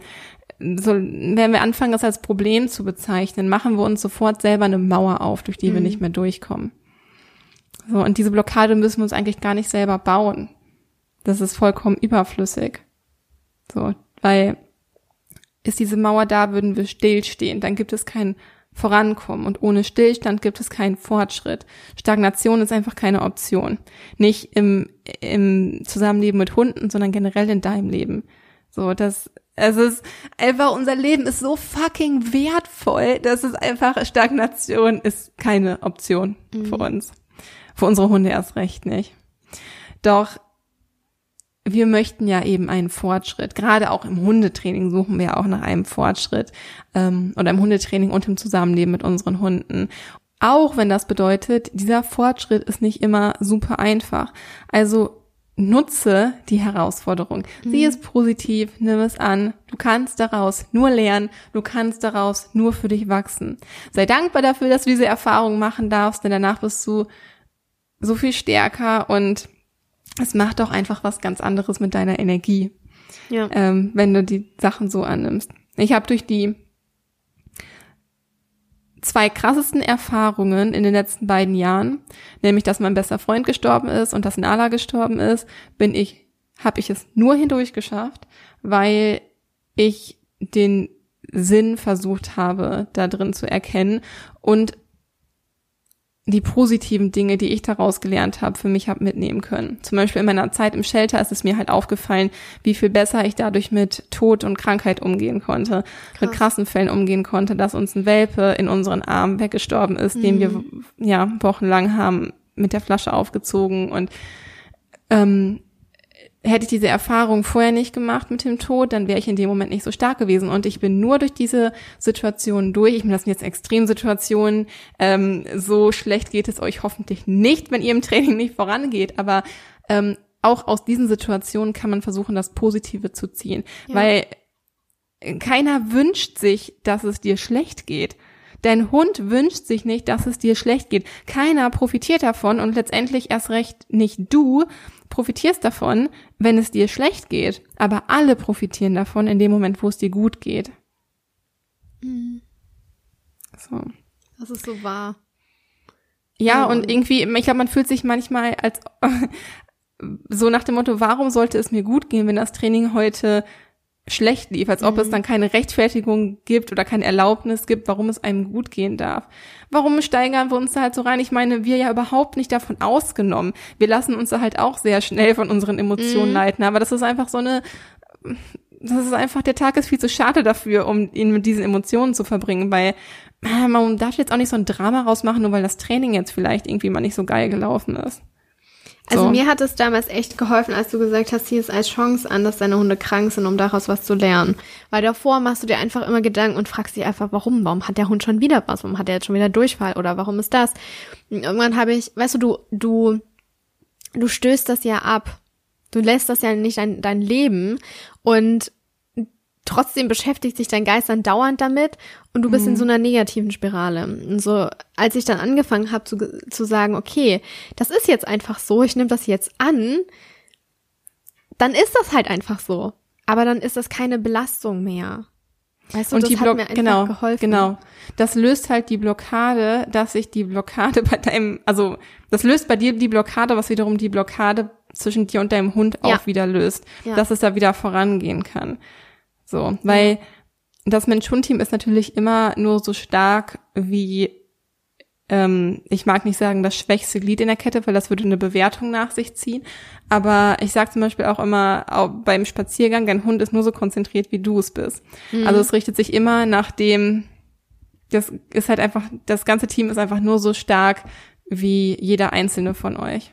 S2: So, wenn wir anfangen, das als Problem zu bezeichnen, machen wir uns sofort selber eine Mauer auf, durch die mhm. wir nicht mehr durchkommen. So, und diese Blockade müssen wir uns eigentlich gar nicht selber bauen. Das ist vollkommen überflüssig. So, weil ist diese Mauer da, würden wir stillstehen, dann gibt es kein Vorankommen und ohne Stillstand gibt es keinen Fortschritt. Stagnation ist einfach keine Option. Nicht im, im Zusammenleben mit Hunden, sondern generell in deinem Leben. So, das, es ist einfach, unser Leben ist so fucking wertvoll, dass es einfach, Stagnation ist keine Option mhm. für uns. Für unsere Hunde erst recht nicht. Doch wir möchten ja eben einen Fortschritt. Gerade auch im Hundetraining suchen wir auch nach einem Fortschritt ähm, oder im Hundetraining und im Zusammenleben mit unseren Hunden. Auch wenn das bedeutet, dieser Fortschritt ist nicht immer super einfach. Also nutze die Herausforderung. Mhm. Sieh es positiv, nimm es an. Du kannst daraus nur lernen, du kannst daraus nur für dich wachsen. Sei dankbar dafür, dass du diese Erfahrung machen darfst, denn danach bist du so viel stärker und es macht doch einfach was ganz anderes mit deiner Energie, ja. ähm, wenn du die Sachen so annimmst. Ich habe durch die zwei krassesten Erfahrungen in den letzten beiden Jahren, nämlich dass mein bester Freund gestorben ist und dass Nala gestorben ist, bin ich, habe ich es nur hindurch geschafft, weil ich den Sinn versucht habe, da drin zu erkennen und die positiven Dinge, die ich daraus gelernt habe, für mich habe mitnehmen können. Zum Beispiel in meiner Zeit im Shelter ist es mir halt aufgefallen, wie viel besser ich dadurch mit Tod und Krankheit umgehen konnte, Krass. mit krassen Fällen umgehen konnte, dass uns ein Welpe in unseren Armen weggestorben ist, mhm. den wir mhm. ja wochenlang haben mit der Flasche aufgezogen und ähm, hätte ich diese Erfahrung vorher nicht gemacht mit dem Tod, dann wäre ich in dem Moment nicht so stark gewesen. Und ich bin nur durch diese Situation durch. Ich meine, das sind jetzt Extremsituationen. Ähm, so schlecht geht es euch hoffentlich nicht, wenn ihr im Training nicht vorangeht. Aber ähm, auch aus diesen Situationen kann man versuchen, das Positive zu ziehen. Ja. Weil keiner wünscht sich, dass es dir schlecht geht. Dein Hund wünscht sich nicht, dass es dir schlecht geht. Keiner profitiert davon und letztendlich erst recht nicht du profitierst davon, wenn es dir schlecht geht. Aber alle profitieren davon in dem Moment, wo es dir gut geht.
S1: Mhm. So. Das ist so wahr.
S2: Ja, und irgendwie, ich glaube, man fühlt sich manchmal als so nach dem Motto, warum sollte es mir gut gehen, wenn das Training heute schlecht lief, als ob mhm. es dann keine Rechtfertigung gibt oder keine Erlaubnis gibt, warum es einem gut gehen darf. Warum steigern wir uns da halt so rein? Ich meine, wir ja überhaupt nicht davon ausgenommen. Wir lassen uns da halt auch sehr schnell von unseren Emotionen mhm. leiten, aber das ist einfach so eine das ist einfach, der Tag ist viel zu schade dafür, um ihn mit diesen Emotionen zu verbringen, weil äh, man darf jetzt auch nicht so ein Drama rausmachen, nur weil das Training jetzt vielleicht irgendwie mal nicht so geil gelaufen ist.
S1: Also so. mir hat es damals echt geholfen, als du gesagt hast, sieh es als Chance an, dass deine Hunde krank sind, um daraus was zu lernen. Weil davor machst du dir einfach immer Gedanken und fragst dich einfach, warum? Warum hat der Hund schon wieder was? Warum hat er jetzt schon wieder Durchfall? Oder warum ist das? Und irgendwann habe ich, weißt du, du, du, du stößt das ja ab. Du lässt das ja nicht dein, dein Leben und trotzdem beschäftigt sich dein Geist dann dauernd damit und du bist mhm. in so einer negativen Spirale. Und so, als ich dann angefangen habe zu, zu sagen, okay, das ist jetzt einfach so, ich nehme das jetzt an, dann ist das halt einfach so. Aber dann ist das keine Belastung mehr.
S2: Weißt du, und das die hat mir einfach genau, geholfen. Genau. Das löst halt die Blockade, dass sich die Blockade bei deinem, also das löst bei dir die Blockade, was wiederum die Blockade zwischen dir und deinem Hund ja. auch wieder löst, ja. dass es da wieder vorangehen kann. So, weil das Mensch-Hund-Team ist natürlich immer nur so stark wie, ähm, ich mag nicht sagen, das schwächste Glied in der Kette, weil das würde eine Bewertung nach sich ziehen. Aber ich sage zum Beispiel auch immer auch beim Spaziergang, dein Hund ist nur so konzentriert, wie du es bist. Mhm. Also es richtet sich immer nach dem, das ist halt einfach, das ganze Team ist einfach nur so stark wie jeder einzelne von euch.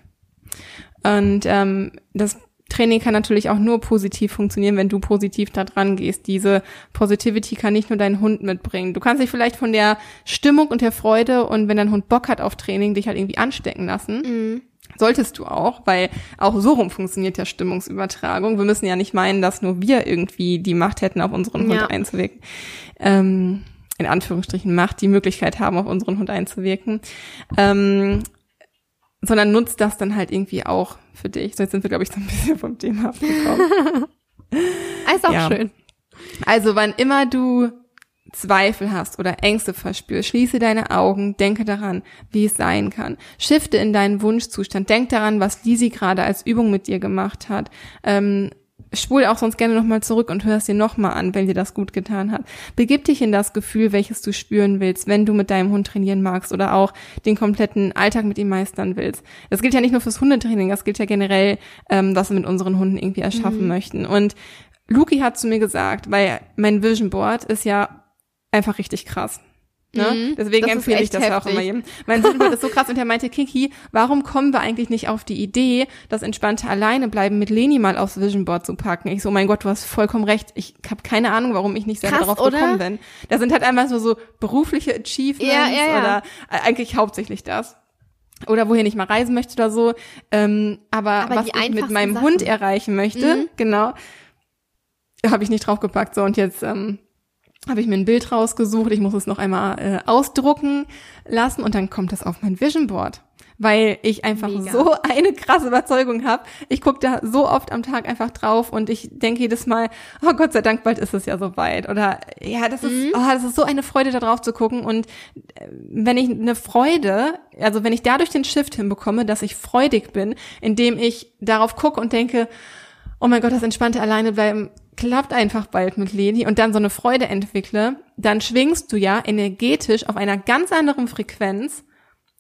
S2: Und ähm, das Training kann natürlich auch nur positiv funktionieren, wenn du positiv da dran gehst. Diese Positivity kann nicht nur dein Hund mitbringen. Du kannst dich vielleicht von der Stimmung und der Freude und wenn dein Hund Bock hat auf Training, dich halt irgendwie anstecken lassen. Mhm. Solltest du auch, weil auch so rum funktioniert ja Stimmungsübertragung. Wir müssen ja nicht meinen, dass nur wir irgendwie die Macht hätten, auf unseren Hund ja. einzuwirken. Ähm, in Anführungsstrichen Macht, die Möglichkeit haben, auf unseren Hund einzuwirken. Ähm, sondern nutzt das dann halt irgendwie auch für dich. So, jetzt sind wir, glaube ich, so ein bisschen vom Thema abgekommen.
S1: Ist auch ja. schön.
S2: Also, wann immer du Zweifel hast oder Ängste verspürst, schließe deine Augen, denke daran, wie es sein kann. Shifte in deinen Wunschzustand. Denk daran, was Lisi gerade als Übung mit dir gemacht hat. Ähm, spul auch sonst gerne nochmal zurück und hör es dir nochmal an, wenn dir das gut getan hat. Begib dich in das Gefühl, welches du spüren willst, wenn du mit deinem Hund trainieren magst oder auch den kompletten Alltag mit ihm meistern willst. Das gilt ja nicht nur fürs Hundetraining, das gilt ja generell, ähm, was wir mit unseren Hunden irgendwie erschaffen mhm. möchten. Und Luki hat zu mir gesagt, weil mein Vision Board ist ja einfach richtig krass. Ne? Mhm, Deswegen empfehle ich das heftig. auch immer jedem. Mein Sohn ist so krass und er meinte, Kiki, warum kommen wir eigentlich nicht auf die Idee, das entspannte alleine bleiben mit Leni mal aufs Vision Board zu packen? Ich so, mein Gott, du hast vollkommen recht. Ich habe keine Ahnung, warum ich nicht selber krass, darauf oder? gekommen bin. Da sind halt einfach so, so berufliche Achievements ja, ja, ja. oder äh, eigentlich hauptsächlich das oder wohin ich mal reisen möchte oder so. Ähm, aber, aber was ich mit meinem Sachen. Hund erreichen möchte, mhm. genau, habe ich nicht draufgepackt. So und jetzt ähm, habe ich mir ein Bild rausgesucht, ich muss es noch einmal äh, ausdrucken lassen und dann kommt das auf mein Vision Board, weil ich einfach Mega. so eine krasse Überzeugung habe. Ich gucke da so oft am Tag einfach drauf und ich denke jedes Mal, oh Gott sei Dank, bald ist es ja soweit. Oder ja, das ist, mhm. oh, das ist so eine Freude, da drauf zu gucken. Und äh, wenn ich eine Freude, also wenn ich dadurch den Shift hinbekomme, dass ich freudig bin, indem ich darauf gucke und denke, oh mein Gott, das entspannte alleine bleiben klappt einfach bald mit Leni und dann so eine Freude entwickle, dann schwingst du ja energetisch auf einer ganz anderen Frequenz,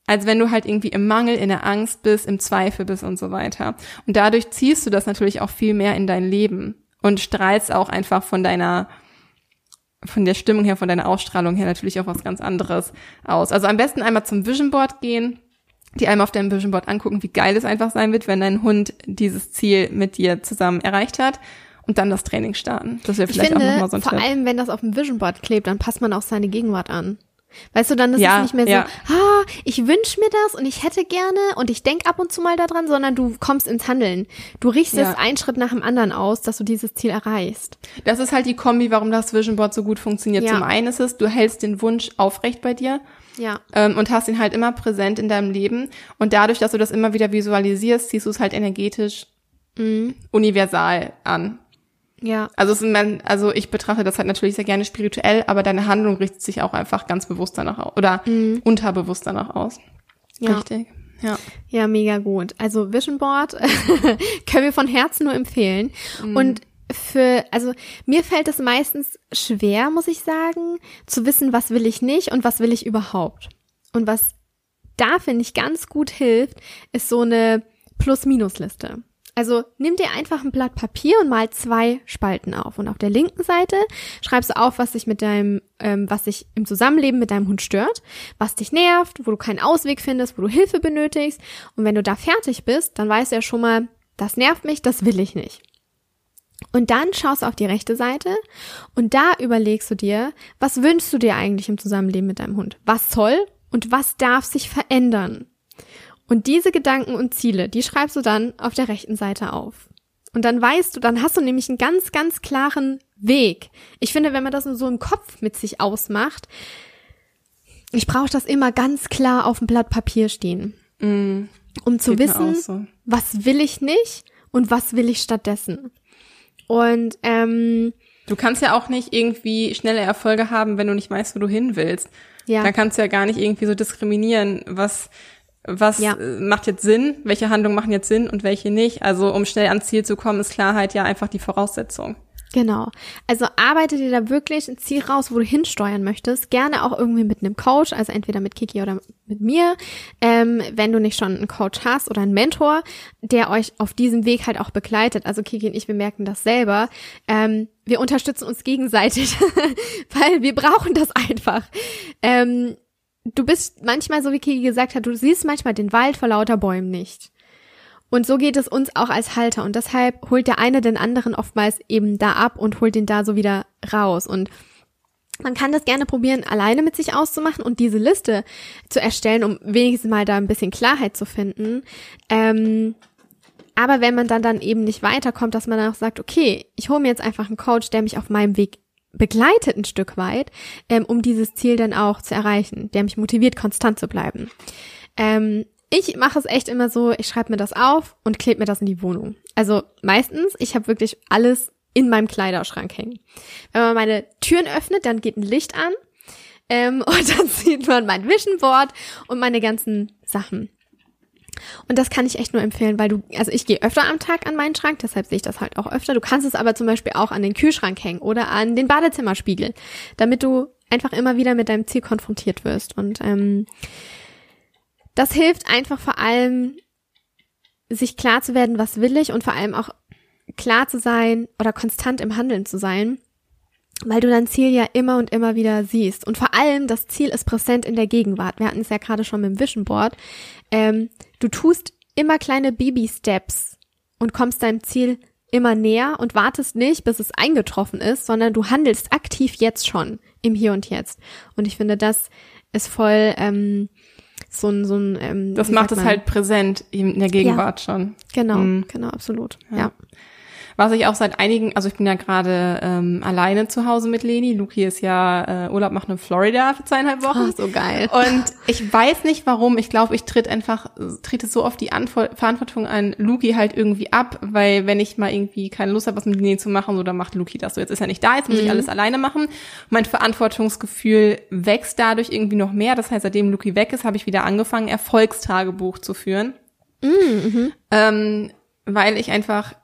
S2: als wenn du halt irgendwie im Mangel, in der Angst bist, im Zweifel bist und so weiter. Und dadurch ziehst du das natürlich auch viel mehr in dein Leben und strahlst auch einfach von deiner von der Stimmung her, von deiner Ausstrahlung her natürlich auch was ganz anderes aus. Also am besten einmal zum Vision Board gehen, die einmal auf deinem Vision Board angucken, wie geil es einfach sein wird, wenn dein Hund dieses Ziel mit dir zusammen erreicht hat und dann das Training starten. Das wäre vielleicht
S1: finde,
S2: auch nochmal so ein
S1: vor
S2: Tipp.
S1: allem, wenn das auf dem Vision Board klebt, dann passt man auch seine Gegenwart an. Weißt du, dann ist
S2: Ja,
S1: es nicht mehr so,
S2: ja.
S1: ah, ich wünsche mir das und ich hätte gerne und ich denk ab und zu mal daran, sondern du kommst ins Handeln. Du richtest
S2: Ja.
S1: einen Schritt nach dem anderen aus, dass du dieses Ziel erreichst.
S2: Das ist halt die Kombi, warum das Vision Board so gut funktioniert. Zum einen ist es, du hältst den Wunsch aufrecht bei dir
S1: Ja.
S2: ähm, und hast ihn halt immer präsent in deinem Leben. Und dadurch, dass du das immer wieder visualisierst, ziehst du es halt energetisch
S1: Mhm.
S2: universal an.
S1: Ja.
S2: Also, es ist, mein- also ich betrachte das halt natürlich sehr gerne spirituell, aber deine Handlung richtet sich auch einfach ganz bewusst danach aus oder unterbewusst danach aus.
S1: Mhm. Ja.
S2: Richtig. Ja.
S1: Ja, mega gut. Also Vision Board können wir von Herzen nur empfehlen. Und für, also mir fällt es meistens schwer, muss ich sagen, zu wissen, was will ich nicht und was will ich überhaupt. Und was da finde ich ganz gut hilft, ist so eine Plus-Minus-Liste. Also nimm dir einfach ein Blatt Papier und mal zwei Spalten auf. Und auf der linken Seite schreibst du auf, was dich mit deinem, ähm, was dich im Zusammenleben mit deinem Hund stört, was dich nervt, wo du keinen Ausweg findest, wo du Hilfe benötigst. Und wenn du da fertig bist, dann weißt du ja schon mal, das nervt mich, das will ich nicht. Und dann schaust du auf die rechte Seite und da überlegst du dir, was wünschst du dir eigentlich im Zusammenleben mit deinem Hund? Was soll und was darf sich verändern? Und diese Gedanken und Ziele, die schreibst du dann auf der rechten Seite auf. Und dann weißt du, dann hast du nämlich einen ganz, ganz klaren Weg. Ich finde, wenn man das nur so im Kopf mit sich ausmacht, ich brauche das immer ganz klar auf dem Blatt Papier stehen,
S2: Mm,
S1: um zu wissen,
S2: so.
S1: was will ich nicht und was will ich stattdessen. Und ähm,
S2: Du kannst ja auch nicht irgendwie schnelle Erfolge haben, wenn du nicht weißt, wo du hin willst.
S1: ja,
S2: Da kannst du ja gar nicht irgendwie so diskriminieren, was was
S1: Ja.
S2: äh, macht jetzt Sinn, welche Handlungen machen jetzt Sinn und welche nicht. Also um schnell ans Ziel zu kommen, ist Klarheit ja einfach die Voraussetzung.
S1: Genau. Also arbeite dir da wirklich ein Ziel raus, wo du hinsteuern möchtest. Gerne auch irgendwie mit einem Coach, also entweder mit Kiki oder mit mir. Ähm, wenn du nicht schon einen Coach hast oder einen Mentor, der euch auf diesem Weg halt auch begleitet. Also Kiki und ich, wir merken das selber. Ähm, wir unterstützen uns gegenseitig, weil wir brauchen das einfach. Ähm, du bist manchmal, so wie Kiki gesagt hat, du siehst manchmal den Wald vor lauter Bäumen nicht. Und so geht es uns auch als Halter. Und deshalb holt der eine den anderen oftmals eben da ab und holt den da so wieder raus. Und man kann das gerne probieren, alleine mit sich auszumachen und diese Liste zu erstellen, um wenigstens mal da ein bisschen Klarheit zu finden. Ähm, aber wenn man dann dann eben nicht weiterkommt, dass man dann auch sagt, okay, ich hole mir jetzt einfach einen Coach, der mich auf meinem Weg begleitet ein Stück weit, ähm, um dieses Ziel dann auch zu erreichen, der mich motiviert, konstant zu bleiben. Ähm, ich mache es echt immer so, ich schreibe mir das auf und klebe mir das in die Wohnung. Also meistens, ich habe wirklich alles in meinem Kleiderschrank hängen. Wenn man meine Türen öffnet, dann geht ein Licht an ähm, und dann sieht man mein Vision Board und meine ganzen Sachen. Und das kann ich echt nur empfehlen, weil du, also ich gehe öfter am Tag an meinen Schrank, deshalb sehe ich das halt auch öfter. Du kannst es aber zum Beispiel auch an den Kühlschrank hängen oder an den Badezimmerspiegel, damit du einfach immer wieder mit deinem Ziel konfrontiert wirst. Und ähm, das hilft einfach vor allem, sich klar zu werden, was will ich und vor allem auch klar zu sein oder konstant im Handeln zu sein, weil du dein Ziel ja immer und immer wieder siehst. Und vor allem, das Ziel ist präsent in der Gegenwart. Wir hatten es ja gerade schon mit dem Vision Board. Ähm, du tust immer kleine Baby-Steps und kommst deinem Ziel immer näher und wartest nicht, bis es eingetroffen ist, sondern du handelst aktiv jetzt schon im Hier und Jetzt. Und ich finde, das ist voll ähm, so ein, so ein ähm,
S2: Das macht es halt präsent in der Gegenwart schon.
S1: Genau,
S2: Mm.
S1: genau, absolut.
S2: Ja.
S1: Ja.
S2: Was ich auch seit einigen, also ich bin ja gerade ähm, alleine zu Hause mit Leni. Luki ist ja äh, Urlaub machen in Florida für zweieinhalb Wochen.
S1: Oh, so geil.
S2: Und ich weiß nicht warum. Ich glaube, ich tritt einfach, trete so oft die Antwort, Verantwortung an Luki halt irgendwie ab, weil wenn ich mal irgendwie keine Lust habe, was mit Leni zu machen, so dann macht Luki das. So jetzt ist er nicht da, jetzt muss ich alles alleine machen. Mein Verantwortungsgefühl wächst dadurch irgendwie noch mehr. Das heißt, seitdem Luki weg ist, habe ich wieder angefangen, Erfolgstagebuch zu führen. Ähm, weil ich einfach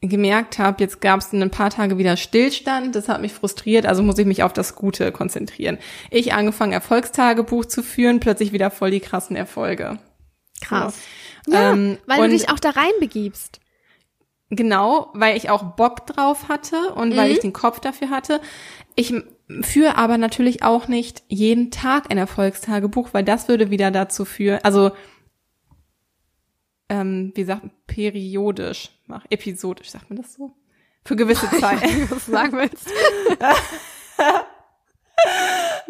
S2: gemerkt habe, jetzt gab es ein paar Tage wieder Stillstand, das hat mich frustriert, also muss ich mich auf das Gute konzentrieren. Ich angefangen, Erfolgstagebuch zu führen, plötzlich wieder voll die krassen Erfolge.
S1: Krass.
S2: So.
S1: Ja,
S2: Ähm,
S1: weil du dich auch da reinbegibst.
S2: Genau, weil ich auch Bock drauf hatte und
S1: Mhm.
S2: weil ich den Kopf dafür hatte. Ich führe aber natürlich auch nicht jeden Tag ein Erfolgstagebuch, weil das würde wieder dazu führen, also ähm, wie sagt man, periodisch mache, episodisch, sagt man das so? Für gewisse Zeit.
S1: Was du sagen willst.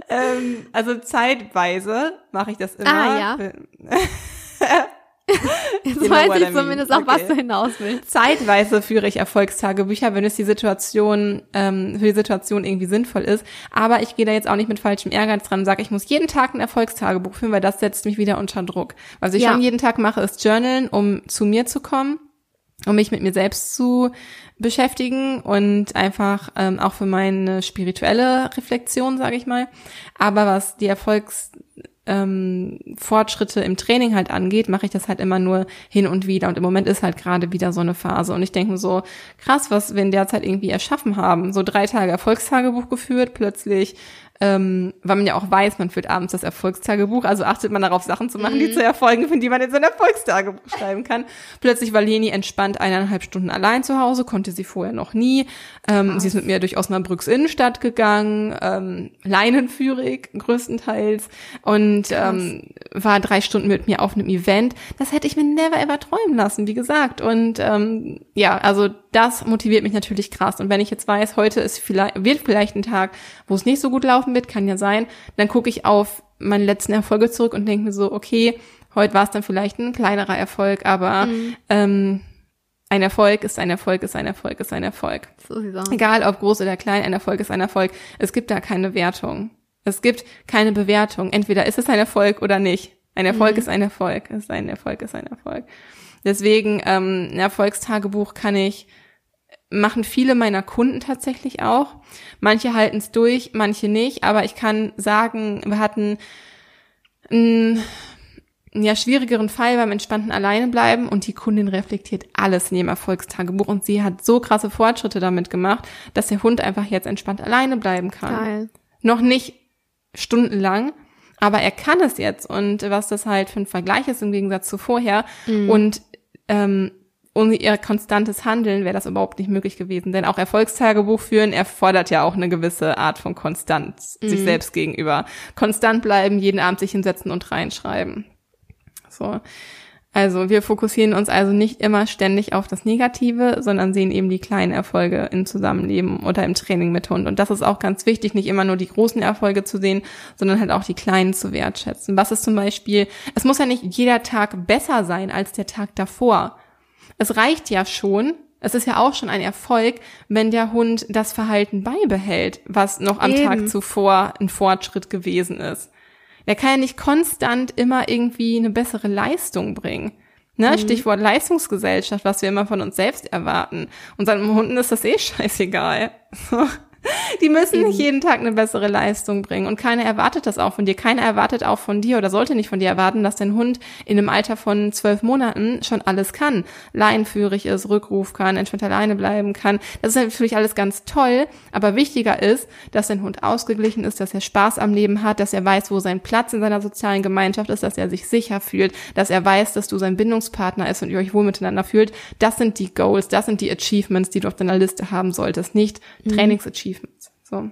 S2: ähm, also zeitweise mache ich das immer.
S1: Ah, ja. Jetzt
S2: You know
S1: weiß ich zumindest auch, was
S2: Okay.
S1: du hinaus willst.
S2: Zeitweise führe ich Erfolgstagebücher, wenn es die Situation ähm, für die Situation irgendwie sinnvoll ist. Aber ich gehe da jetzt auch nicht mit falschem Ehrgeiz dran und sage, ich muss jeden Tag ein Erfolgstagebuch führen, weil das setzt mich wieder unter Druck. Was ich
S1: Ja.
S2: schon jeden Tag mache, ist Journalen, um zu mir zu kommen, um mich mit mir selbst zu beschäftigen und einfach ähm, auch für meine spirituelle Reflexion, sage ich mal. Aber was die Erfolgs ähm, Fortschritte im Training halt angeht, mache ich das halt immer nur hin und wieder. Und im Moment ist halt gerade wieder so eine Phase. Und ich denke mir so, krass, was wir in der Zeit irgendwie erschaffen haben. So drei Tage Erfolgstagebuch geführt, plötzlich, ähm, weil man ja auch weiß, man führt abends das Erfolgstagebuch, also achtet man darauf, Sachen zu machen, die zu Erfolgen finden, die man in so ein Erfolgstagebuch schreiben kann. Plötzlich war Leni entspannt eineinhalb Stunden allein zu Hause, konnte sie vorher noch nie. Ähm, sie ist mit mir durch Osnabrücks Innenstadt gegangen, ähm, leinenführig größtenteils und ähm, war drei Stunden mit mir auf einem Event. Das hätte ich mir never ever träumen lassen, wie gesagt. Und ähm, ja, also das motiviert mich natürlich krass. Und wenn ich jetzt weiß, heute ist vielleicht, wird vielleicht ein Tag, wo es nicht so gut laufen wird, kann ja sein, dann gucke ich auf meine letzten Erfolge zurück und denke mir so, okay, heute war es dann vielleicht ein kleinerer Erfolg, aber ähm, ein Erfolg ist ein Erfolg, ist ein Erfolg, ist ein Erfolg.
S1: So.
S2: Egal ob groß oder klein, ein Erfolg ist ein Erfolg. Es gibt da keine Wertung. Es gibt keine Bewertung. Entweder ist es ein Erfolg oder nicht. Ein Erfolg ist ein Erfolg. Ist ein Erfolg ist ein Erfolg. Deswegen ähm, ein Erfolgstagebuch kann ich machen viele meiner Kunden tatsächlich auch. Manche halten es durch, manche nicht. Aber ich kann sagen, wir hatten einen ja, schwierigeren Fall beim entspannten Alleinebleiben und die Kundin reflektiert alles in ihrem Erfolgstagebuch und sie hat so krasse Fortschritte damit gemacht, dass der Hund einfach jetzt entspannt alleine bleiben kann.
S1: Geil.
S2: Noch nicht stundenlang, aber er kann es jetzt und was das halt für ein Vergleich ist im Gegensatz zu vorher und ähm, ohne ihr konstantes Handeln wäre das überhaupt nicht möglich gewesen. Denn auch Erfolgstagebuch führen erfordert ja auch eine gewisse Art von Konstanz sich selbst gegenüber. Konstant bleiben, jeden Abend sich hinsetzen und reinschreiben. So. Also wir fokussieren uns also nicht immer ständig auf das Negative, sondern sehen eben die kleinen Erfolge im Zusammenleben oder im Training mit Hund. Und das ist auch ganz wichtig, nicht immer nur die großen Erfolge zu sehen, sondern halt auch die kleinen zu wertschätzen. Was ist zum Beispiel, es muss ja nicht jeder Tag besser sein als der Tag davor. Es reicht ja schon, es ist ja auch schon ein Erfolg, wenn der Hund das Verhalten beibehält, was noch am
S1: Eben.
S2: Tag zuvor ein Fortschritt gewesen ist. Der kann ja nicht konstant immer irgendwie eine bessere Leistung bringen. Ne? Stichwort Leistungsgesellschaft, was wir immer von uns selbst erwarten. Unseren Hunden ist das eh scheißegal. Die müssen nicht jeden Tag eine bessere Leistung bringen. Und keiner erwartet das auch von dir. Keiner erwartet auch von dir oder sollte nicht von dir erwarten, dass dein Hund in einem Alter von zwölf Monaten schon alles kann. Leinenführig ist, Rückruf kann, entspannt alleine bleiben kann. Das ist natürlich alles ganz toll. Aber wichtiger ist, dass dein Hund ausgeglichen ist, dass er Spaß am Leben hat, dass er weiß, wo sein Platz in seiner sozialen Gemeinschaft ist, dass er sich sicher fühlt, dass er weiß, dass du sein Bindungspartner ist und ihr euch wohl miteinander fühlt. Das sind die Goals, das sind die Achievements, die du auf deiner Liste haben solltest, nicht Trainingsachievements. So.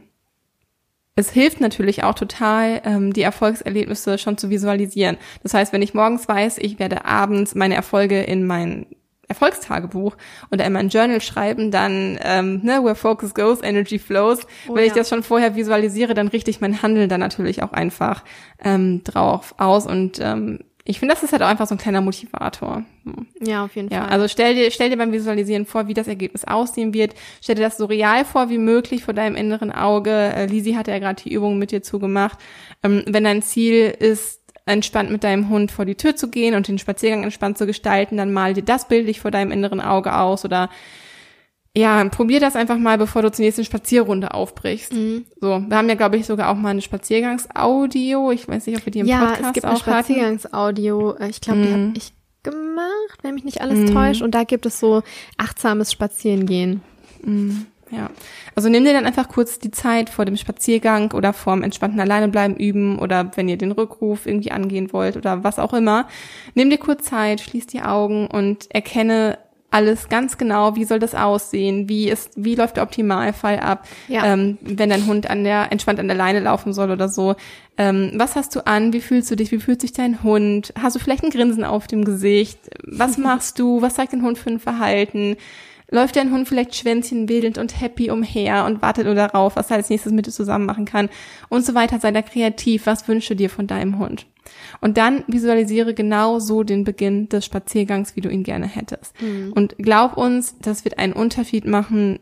S2: Es hilft natürlich auch total, ähm, die Erfolgserlebnisse schon zu visualisieren. Das heißt, wenn ich morgens weiß, ich werde abends meine Erfolge in mein Erfolgstagebuch oder in mein Journal schreiben, dann ähm, ne, where focus goes, energy flows.
S1: Oh
S2: wenn ich
S1: ja.
S2: das schon vorher visualisiere, dann richte ich mein Handeln dann natürlich auch einfach ähm, drauf aus. Und ähm, ich finde, das ist halt auch einfach so ein kleiner Motivator.
S1: Ja, auf jeden
S2: Ja,
S1: Fall.
S2: also stell dir, stell dir beim Visualisieren vor, wie das Ergebnis aussehen wird. Stell dir das so real vor wie möglich vor deinem inneren Auge. Äh, Lisi hat ja gerade die Übung mit dir zugemacht. Ähm, wenn dein Ziel ist, entspannt mit deinem Hund vor die Tür zu gehen und den Spaziergang entspannt zu gestalten, dann mal dir das bildlich vor deinem inneren Auge aus oder ja, probier das einfach mal, bevor du zur nächsten Spazierrunde aufbrichst.
S1: Mhm.
S2: So, wir haben ja, glaube ich, sogar auch mal eine Spaziergangsaudio. Ich weiß nicht, ob wir die im
S1: ja,
S2: Podcast
S1: es gibt ein
S2: auch.
S1: Spaziergangsaudio. Ich glaube, die
S2: Mhm.
S1: habe ich gemacht, wenn mich nicht alles täuscht. Und da gibt es so achtsames Spazierengehen.
S2: Ja. Also nimm dir dann einfach kurz die Zeit vor dem Spaziergang oder vorm entspannten Alleinebleiben üben oder wenn ihr den Rückruf irgendwie angehen wollt oder was auch immer. Nimm dir kurz Zeit, schließ die Augen und erkenne alles ganz genau, wie soll das aussehen, wie ist, wie läuft der Optimalfall ab,
S1: Ja.
S2: ähm, wenn dein Hund an der, entspannt an der Leine laufen soll oder so. Ähm, was hast du an? Wie fühlst du dich? Wie fühlt sich dein Hund? Hast du vielleicht ein Grinsen auf dem Gesicht? Was machst du? Was zeigt dein Hund für ein Verhalten? Läuft dein Hund vielleicht Schwänzchen wedelnd und happy umher und wartet nur darauf, was er als nächstes mit dir zusammen machen kann und so weiter. Sei da kreativ. Was wünschst du dir von deinem Hund? Und dann visualisiere genau so den Beginn des Spaziergangs, wie du ihn gerne hättest. Und glaub uns, das wird einen Unterschied machen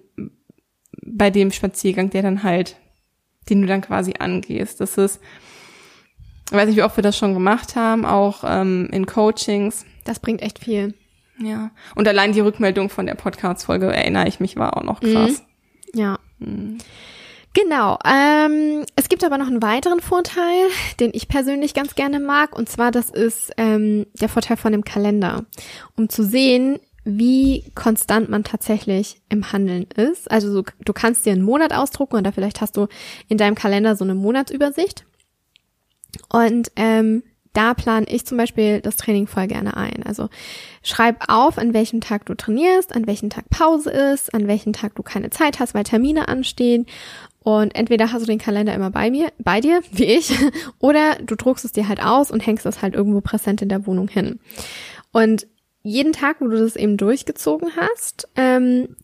S2: bei dem Spaziergang, der dann halt, den du dann quasi angehst. Das ist, ich weiß nicht, wie oft wir das schon gemacht haben, auch ähm, in Coachings.
S1: Das bringt echt viel.
S2: Ja. Und allein die Rückmeldung von der Podcast-Folge, erinnere ich mich, war auch noch krass.
S1: Ja. Genau. Ähm, es gibt aber noch einen weiteren Vorteil, den ich persönlich ganz gerne mag, und zwar das ist ähm, der Vorteil von dem Kalender, um zu sehen, wie konstant man tatsächlich im Handeln ist. Also so, du kannst dir einen Monat ausdrucken oder vielleicht hast du in deinem Kalender so eine Monatsübersicht. Und ähm, da plane ich zum Beispiel das Training voll gerne ein. Also schreib auf, an welchem Tag du trainierst, an welchem Tag Pause ist, an welchem Tag du keine Zeit hast, weil Termine anstehen. Und entweder hast du den Kalender immer bei mir, bei dir, wie ich, oder du druckst es dir halt aus und hängst es halt irgendwo präsent in der Wohnung hin. Und jeden Tag, wo du das eben durchgezogen hast, ähm,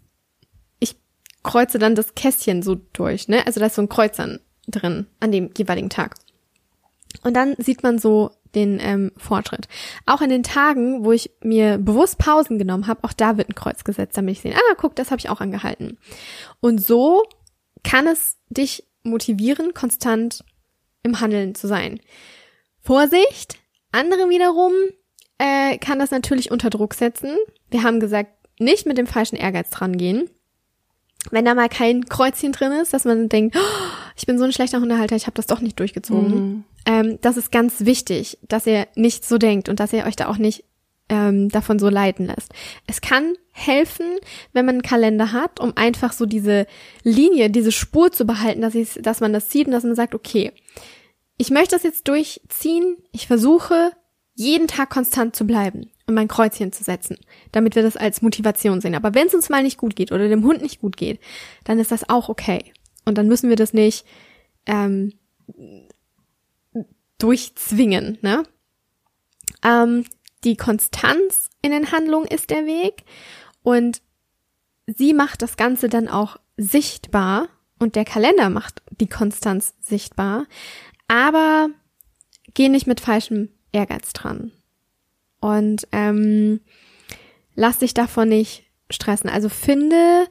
S1: ich kreuze dann das Kästchen so durch, ne? Also da ist so ein Kreuz dann drin an dem jeweiligen Tag. Und dann sieht man so den ähm, Fortschritt. Auch in den Tagen, wo ich mir bewusst Pausen genommen habe, auch da wird ein Kreuz gesetzt, damit ich sehe, ah, guck, das habe ich auch angehalten. Und so kann es dich motivieren, konstant im Handeln zu sein. Vorsicht, andere wiederum äh, kann das natürlich unter Druck setzen. Wir haben gesagt, nicht mit dem falschen Ehrgeiz dran gehen. Wenn da mal kein Kreuzchen drin ist, dass man denkt, oh, ich bin so ein schlechter Hundehalter, ich habe das doch nicht durchgezogen. Ähm, das ist ganz wichtig, dass ihr nicht so denkt und dass ihr euch da auch nicht ähm, davon so leiten lässt. Es kann helfen, wenn man einen Kalender hat, um einfach so diese Linie, diese Spur zu behalten, dass, dass man das sieht und dass man sagt, okay, ich möchte das jetzt durchziehen, ich versuche jeden Tag konstant zu bleiben und mein Kreuzchen zu setzen, damit wir das als Motivation sehen. Aber wenn es uns mal nicht gut geht oder dem Hund nicht gut geht, dann ist das auch okay. Und dann müssen wir das nicht ähm, durchzwingen. Ne? Ähm, die Konstanz in den Handlungen ist der Weg und sie macht das Ganze dann auch sichtbar und der Kalender macht die Konstanz sichtbar, aber geh nicht mit falschem Ehrgeiz dran. Und ähm, lass dich davon nicht stressen. Also finde,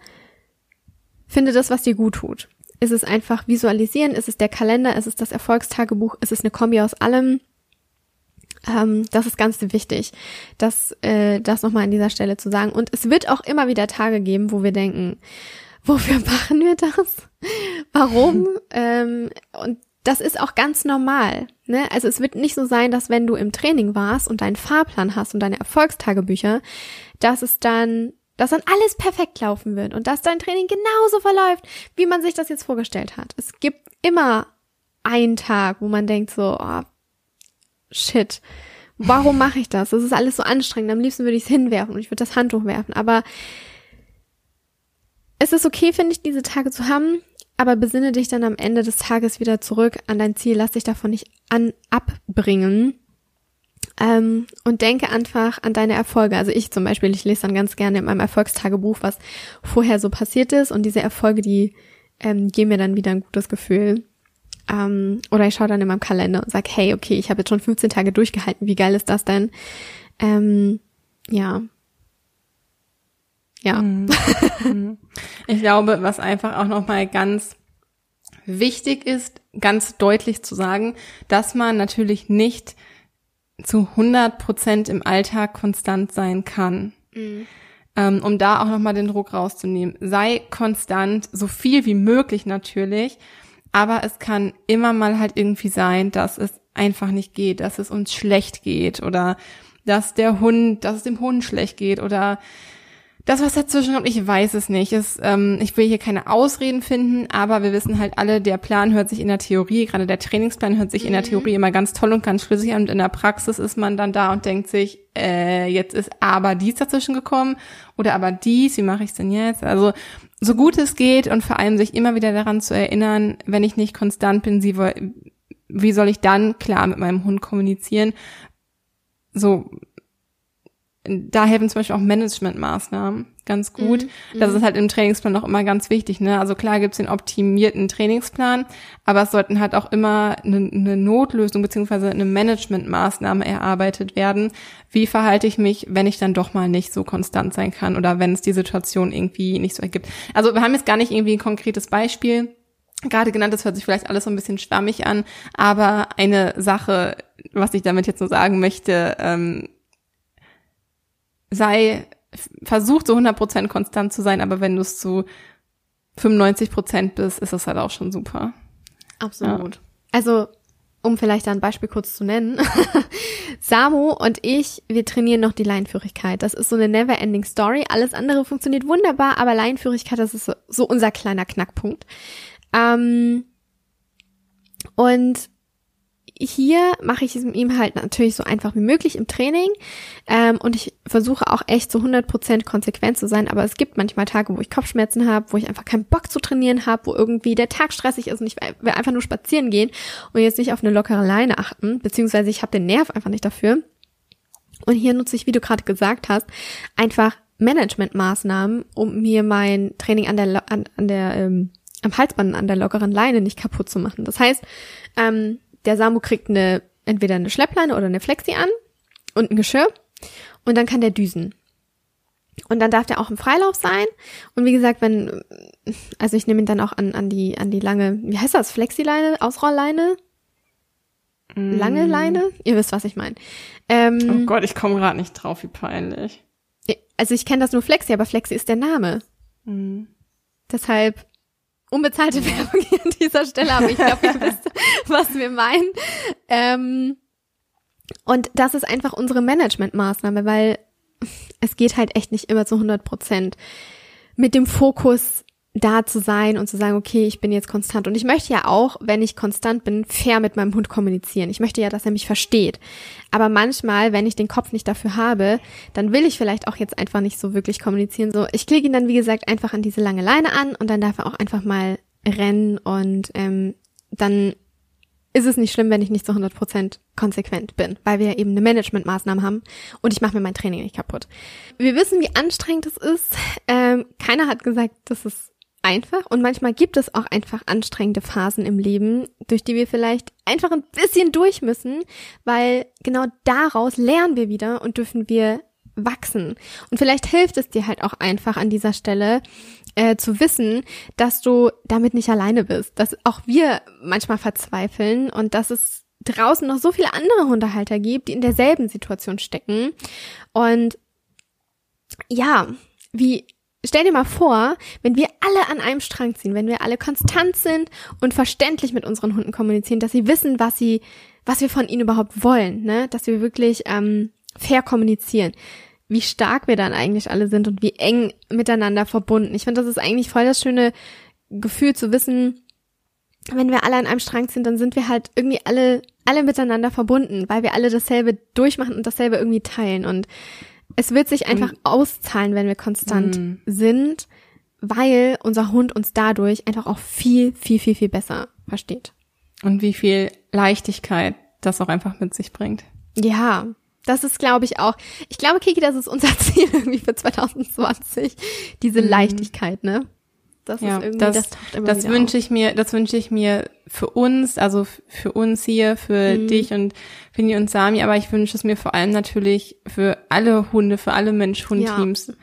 S1: finde das, was dir gut tut. Ist es einfach visualisieren? Ist es der Kalender? Ist es das Erfolgstagebuch? Ist es eine Kombi aus allem? Ähm, das ist ganz wichtig, das, äh, das nochmal an dieser Stelle zu sagen. Und es wird auch immer wieder Tage geben, wo wir denken, wofür machen wir das? Warum? ähm, und das ist auch ganz normal. Ne? Also es wird nicht so sein, dass wenn du im Training warst und deinen Fahrplan hast und deine Erfolgstagebücher, dass es dann, dass dann alles perfekt laufen wird und dass dein Training genauso verläuft, wie man sich das jetzt vorgestellt hat. Es gibt immer einen Tag, wo man denkt so, oh, shit, warum mache ich das? Das ist alles so anstrengend. Am liebsten würde ich es hinwerfen und ich würde das Handtuch werfen. Aber es ist okay, finde ich, diese Tage zu haben. Aber besinne dich dann am Ende des Tages wieder zurück an dein Ziel. Lass dich davon nicht an abbringen. Ähm, und denke einfach an deine Erfolge. Also ich zum Beispiel, ich lese dann ganz gerne in meinem Erfolgstagebuch, was vorher so passiert ist. Und diese Erfolge, die ähm, geben mir dann wieder ein gutes Gefühl. Ähm, oder ich schaue dann in meinem Kalender und sage, hey, okay, ich habe jetzt schon 15 Tage durchgehalten. Wie geil ist das denn? Ähm, ja. Ja.
S2: Ich glaube, was einfach auch nochmal ganz wichtig ist, ganz deutlich zu sagen, dass man natürlich nicht zu 100 Prozent im Alltag konstant sein kann. Ähm, um da auch nochmal den Druck rauszunehmen. Sei konstant, so viel wie möglich natürlich, aber es kann immer mal halt irgendwie sein, dass es einfach nicht geht, dass es uns schlecht geht oder dass der Hund, dass es dem Hund schlecht geht oder Das, was dazwischen kommt, ich weiß es nicht. Es, ähm, ich will hier keine Ausreden finden, aber wir wissen halt alle, der Plan hört sich in der Theorie, gerade der Trainingsplan hört sich mhm. in der mhm. Theorie immer ganz toll und ganz schlüssig an und in der Praxis ist man dann da und denkt sich, äh, jetzt ist aber dies dazwischen gekommen oder aber dies, wie mache ich es denn jetzt? Also so gut es geht und vor allem sich immer wieder daran zu erinnern, wenn ich nicht konstant bin, sie, wie soll ich dann klar mit meinem Hund kommunizieren? So, da helfen zum Beispiel auch Managementmaßnahmen ganz gut. Mhm. Das ist halt im Trainingsplan auch immer ganz wichtig. Ne? Also klar gibt's den optimierten Trainingsplan, aber es sollten halt auch immer eine, eine Notlösung beziehungsweise eine Managementmaßnahme erarbeitet werden. Wie verhalte ich mich, wenn ich dann doch mal nicht so konstant sein kann oder wenn es die Situation irgendwie nicht so ergibt. Also wir haben jetzt gar nicht irgendwie ein konkretes Beispiel gerade genannt, das hört sich vielleicht alles so ein bisschen schwammig an, aber eine Sache, was ich damit jetzt nur sagen möchte, ähm, sei, versuch so 100% konstant zu sein, aber wenn du es zu 95% bist, ist das halt auch schon super.
S1: Absolut. Ja. Also, um vielleicht ein Beispiel kurz zu nennen. Samu und ich, wir trainieren noch die Leinführigkeit. Das ist so eine never-ending Story. Alles andere funktioniert wunderbar, aber Leinführigkeit, das ist so, so unser kleiner Knackpunkt. Ähm, und hier mache ich es ihm halt natürlich so einfach wie möglich im Training ähm, und ich versuche auch echt so 100% konsequent zu sein, aber es gibt manchmal Tage, wo ich Kopfschmerzen habe, wo ich einfach keinen Bock zu trainieren habe, wo irgendwie der Tag stressig ist und ich will einfach nur spazieren gehen und jetzt nicht auf eine lockere Leine achten, beziehungsweise ich habe den Nerv einfach nicht dafür. Und hier nutze ich, wie du gerade gesagt hast, einfach Managementmaßnahmen, um mir mein Training an der an, an der ähm, am Halsband an der lockeren Leine nicht kaputt zu machen. Das heißt, ähm, der Samu kriegt eine, entweder eine Schleppleine oder eine Flexi an und ein Geschirr und dann kann der düsen. Und dann darf der auch im Freilauf sein. Und wie gesagt, wenn, also ich nehme ihn dann auch an, an die, an die lange, wie heißt das? Flexileine, Ausrollleine? Lange mm. Leine? Ihr wisst, was ich meine. Ähm,
S2: oh Gott, ich komme gerade nicht drauf, wie peinlich.
S1: Also ich kenne das nur Flexi, aber Flexi ist der Name. Mm. Deshalb unbezahlte Werbung hier an dieser Stelle, aber ich glaube, ihr wisst, was wir meinen. Ähm, und das ist einfach unsere Managementmaßnahme, weil es geht halt echt nicht immer zu 100 Prozent mit dem Fokus da zu sein und zu sagen, okay, ich bin jetzt konstant. Und ich möchte ja auch, wenn ich konstant bin, fair mit meinem Hund kommunizieren. Ich möchte ja, dass er mich versteht. Aber manchmal, wenn ich den Kopf nicht dafür habe, dann will ich vielleicht auch jetzt einfach nicht so wirklich kommunizieren. So, ich klicke ihn dann, wie gesagt, einfach an diese lange Leine an und dann darf er auch einfach mal rennen und ähm, dann ist es nicht schlimm, wenn ich nicht zu 100% konsequent bin, weil wir eben eine Managementmaßnahme haben und ich mache mir mein Training nicht kaputt. Wir wissen, wie anstrengend es ist. Ähm, keiner hat gesagt, dass es einfach und manchmal gibt es auch einfach anstrengende Phasen im Leben, durch die wir vielleicht einfach ein bisschen durch müssen, weil genau daraus lernen wir wieder und dürfen wir wachsen. Und vielleicht hilft es dir halt auch einfach an dieser Stelle äh, zu wissen, dass du damit nicht alleine bist, dass auch wir manchmal verzweifeln und dass es draußen noch so viele andere Hundehalter gibt, die in derselben Situation stecken. Und ja, wie Stell dir mal vor, wenn wir alle an einem Strang ziehen, wenn wir alle konstant sind und verständlich mit unseren Hunden kommunizieren, dass sie wissen, was sie, was wir von ihnen überhaupt wollen, ne? dass wir wirklich ähm, fair kommunizieren, wie stark wir dann eigentlich alle sind und wie eng miteinander verbunden. Ich finde, das ist eigentlich voll das schöne Gefühl zu wissen, wenn wir alle an einem Strang sind, dann sind wir halt irgendwie alle, alle miteinander verbunden, weil wir alle dasselbe durchmachen und dasselbe irgendwie teilen und es wird sich einfach und, auszahlen, wenn wir konstant mh. sind, weil unser Hund uns dadurch einfach auch viel, viel, viel, viel besser versteht.
S2: Und wie viel Leichtigkeit das auch einfach mit sich bringt.
S1: Ja, das ist, glaube ich, auch. Ich glaube, Kiki, das ist unser Ziel irgendwie für 2020. Diese mhm. Leichtigkeit, ne?
S2: Das ja, ist irgendwie, das, das, das wünsche ich mir, das wünsche ich mir für uns, also für uns hier, für mhm. dich und Finny und Sami, aber ich wünsche es mir vor allem natürlich für alle Hunde, für alle Mensch-Hund-Teams,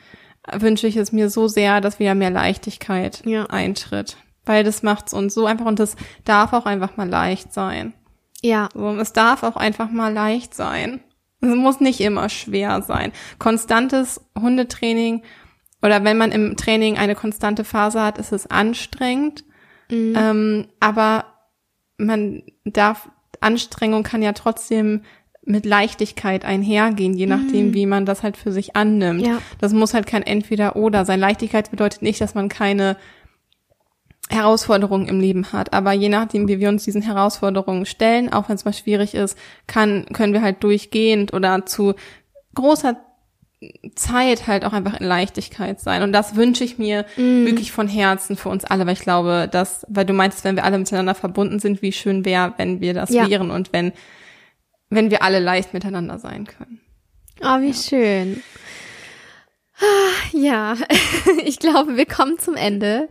S2: ja. wünsche ich es mir so sehr, dass wieder mehr Leichtigkeit ja. eintritt. Weil das macht's uns so einfach und das darf auch einfach mal leicht sein. Ja. So, es darf auch einfach mal leicht sein. Es muss nicht immer schwer sein. Konstantes Hundetraining oder wenn man im Training eine konstante Phase hat, ist es anstrengend. Mhm. Ähm, aber man darf, Anstrengung kann ja trotzdem mit Leichtigkeit einhergehen, je nachdem, mhm. wie man das halt für sich annimmt. Ja. Das muss halt kein Entweder-Oder sein. Leichtigkeit bedeutet nicht, dass man keine Herausforderungen im Leben hat. Aber je nachdem, wie wir uns diesen Herausforderungen stellen, auch wenn es mal schwierig ist, kann, können wir halt durchgehend oder zu großer Zeit halt auch einfach in Leichtigkeit sein. Und das wünsche ich mir mm. wirklich von Herzen für uns alle, weil ich glaube, dass, weil du meinst, wenn wir alle miteinander verbunden sind, wie schön wäre, wenn wir das ja. wären und wenn wenn wir alle leicht miteinander sein können.
S1: Oh, wie ja. schön. Ja, ich glaube, wir kommen zum Ende.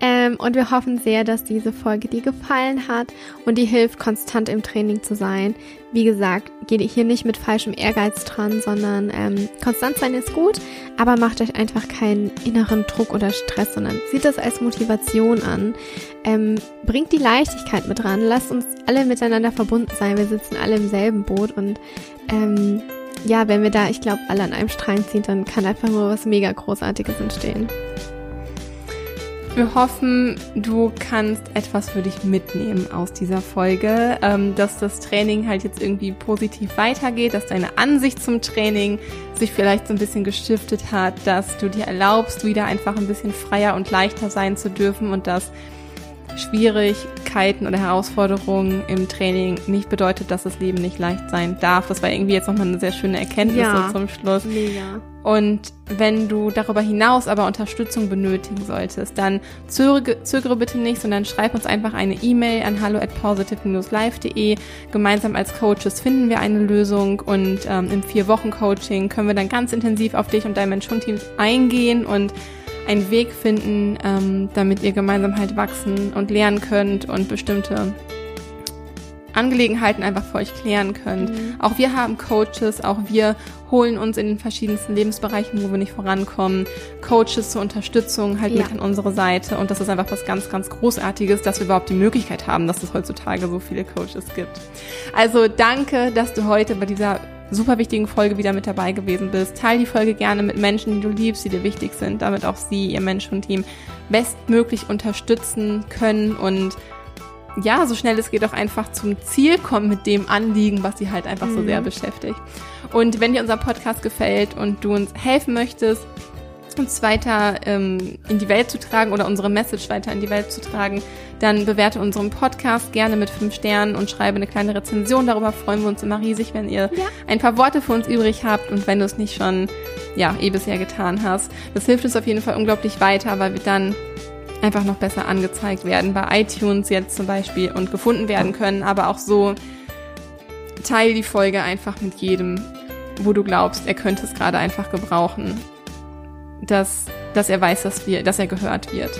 S1: Ähm, und wir hoffen sehr, dass diese Folge dir gefallen hat und dir hilft, konstant im Training zu sein. Wie gesagt, geht hier nicht mit falschem Ehrgeiz dran, sondern ähm, konstant sein ist gut, aber macht euch einfach keinen inneren Druck oder Stress, sondern sieht das als Motivation an. Ähm, bringt die Leichtigkeit mit dran. Lasst uns alle miteinander verbunden sein. Wir sitzen alle im selben Boot und ähm, ja, wenn wir da, ich glaube, alle an einem Strang ziehen, dann kann einfach nur was mega Großartiges entstehen.
S2: Wir hoffen, du kannst etwas für dich mitnehmen aus dieser Folge, ähm, dass das Training halt jetzt irgendwie positiv weitergeht, dass deine Ansicht zum Training sich vielleicht so ein bisschen gestiftet hat, dass du dir erlaubst, wieder einfach ein bisschen freier und leichter sein zu dürfen und dass Schwierigkeiten oder Herausforderungen im Training nicht bedeutet, dass das Leben nicht leicht sein darf. Das war irgendwie jetzt nochmal eine sehr schöne Erkenntnis ja, so zum Schluss. Mega. Und wenn du darüber hinaus aber Unterstützung benötigen solltest, dann zögere, zögere bitte nicht, sondern schreib uns einfach eine E-Mail an hallo at positive-live.de. Gemeinsam als Coaches finden wir eine Lösung und ähm, im Vier-Wochen-Coaching können wir dann ganz intensiv auf dich und dein Mensch-Hund-Team eingehen und einen Weg finden, ähm, damit ihr gemeinsam halt wachsen und lernen könnt und bestimmte Angelegenheiten einfach für euch klären könnt. Mhm. Auch wir haben Coaches, auch wir holen uns in den verschiedensten Lebensbereichen, wo wir nicht vorankommen, Coaches zur Unterstützung halt ja. mit an unsere Seite. Und das ist einfach was ganz, ganz Großartiges, dass wir überhaupt die Möglichkeit haben, dass es heutzutage so viele Coaches gibt. Also danke, dass du heute bei dieser super wichtigen Folge wieder mit dabei gewesen bist. Teil die Folge gerne mit Menschen, die du liebst, die dir wichtig sind, damit auch sie, ihr Mensch und Team bestmöglich unterstützen können und ja, so schnell es geht auch einfach zum Ziel kommen mit dem Anliegen, was sie halt einfach mhm. so sehr beschäftigt. Und wenn dir unser Podcast gefällt und du uns helfen möchtest, uns weiter ähm, in die Welt zu tragen oder unsere Message weiter in die Welt zu tragen, dann bewerte unseren Podcast gerne mit fünf Sternen und schreibe eine kleine Rezension. Darüber freuen wir uns immer riesig, wenn ihr ja. ein paar Worte für uns übrig habt und wenn du es nicht schon ja eh bisher getan hast. Das hilft uns auf jeden Fall unglaublich weiter, weil wir dann einfach noch besser angezeigt werden bei iTunes jetzt zum Beispiel und gefunden werden können, aber auch so teile die Folge einfach mit jedem, wo du glaubst, er könnte es gerade einfach gebrauchen, dass, dass er weiß, dass wir, dass er gehört wird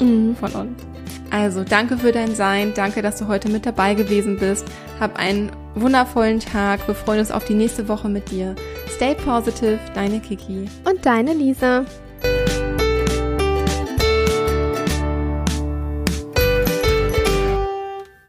S2: mhm. von uns. Also danke für dein Sein, danke, dass du heute mit dabei gewesen bist. Hab einen wundervollen Tag. Wir freuen uns auf die nächste Woche mit dir. Stay positive, deine Kiki
S1: und deine Lisa.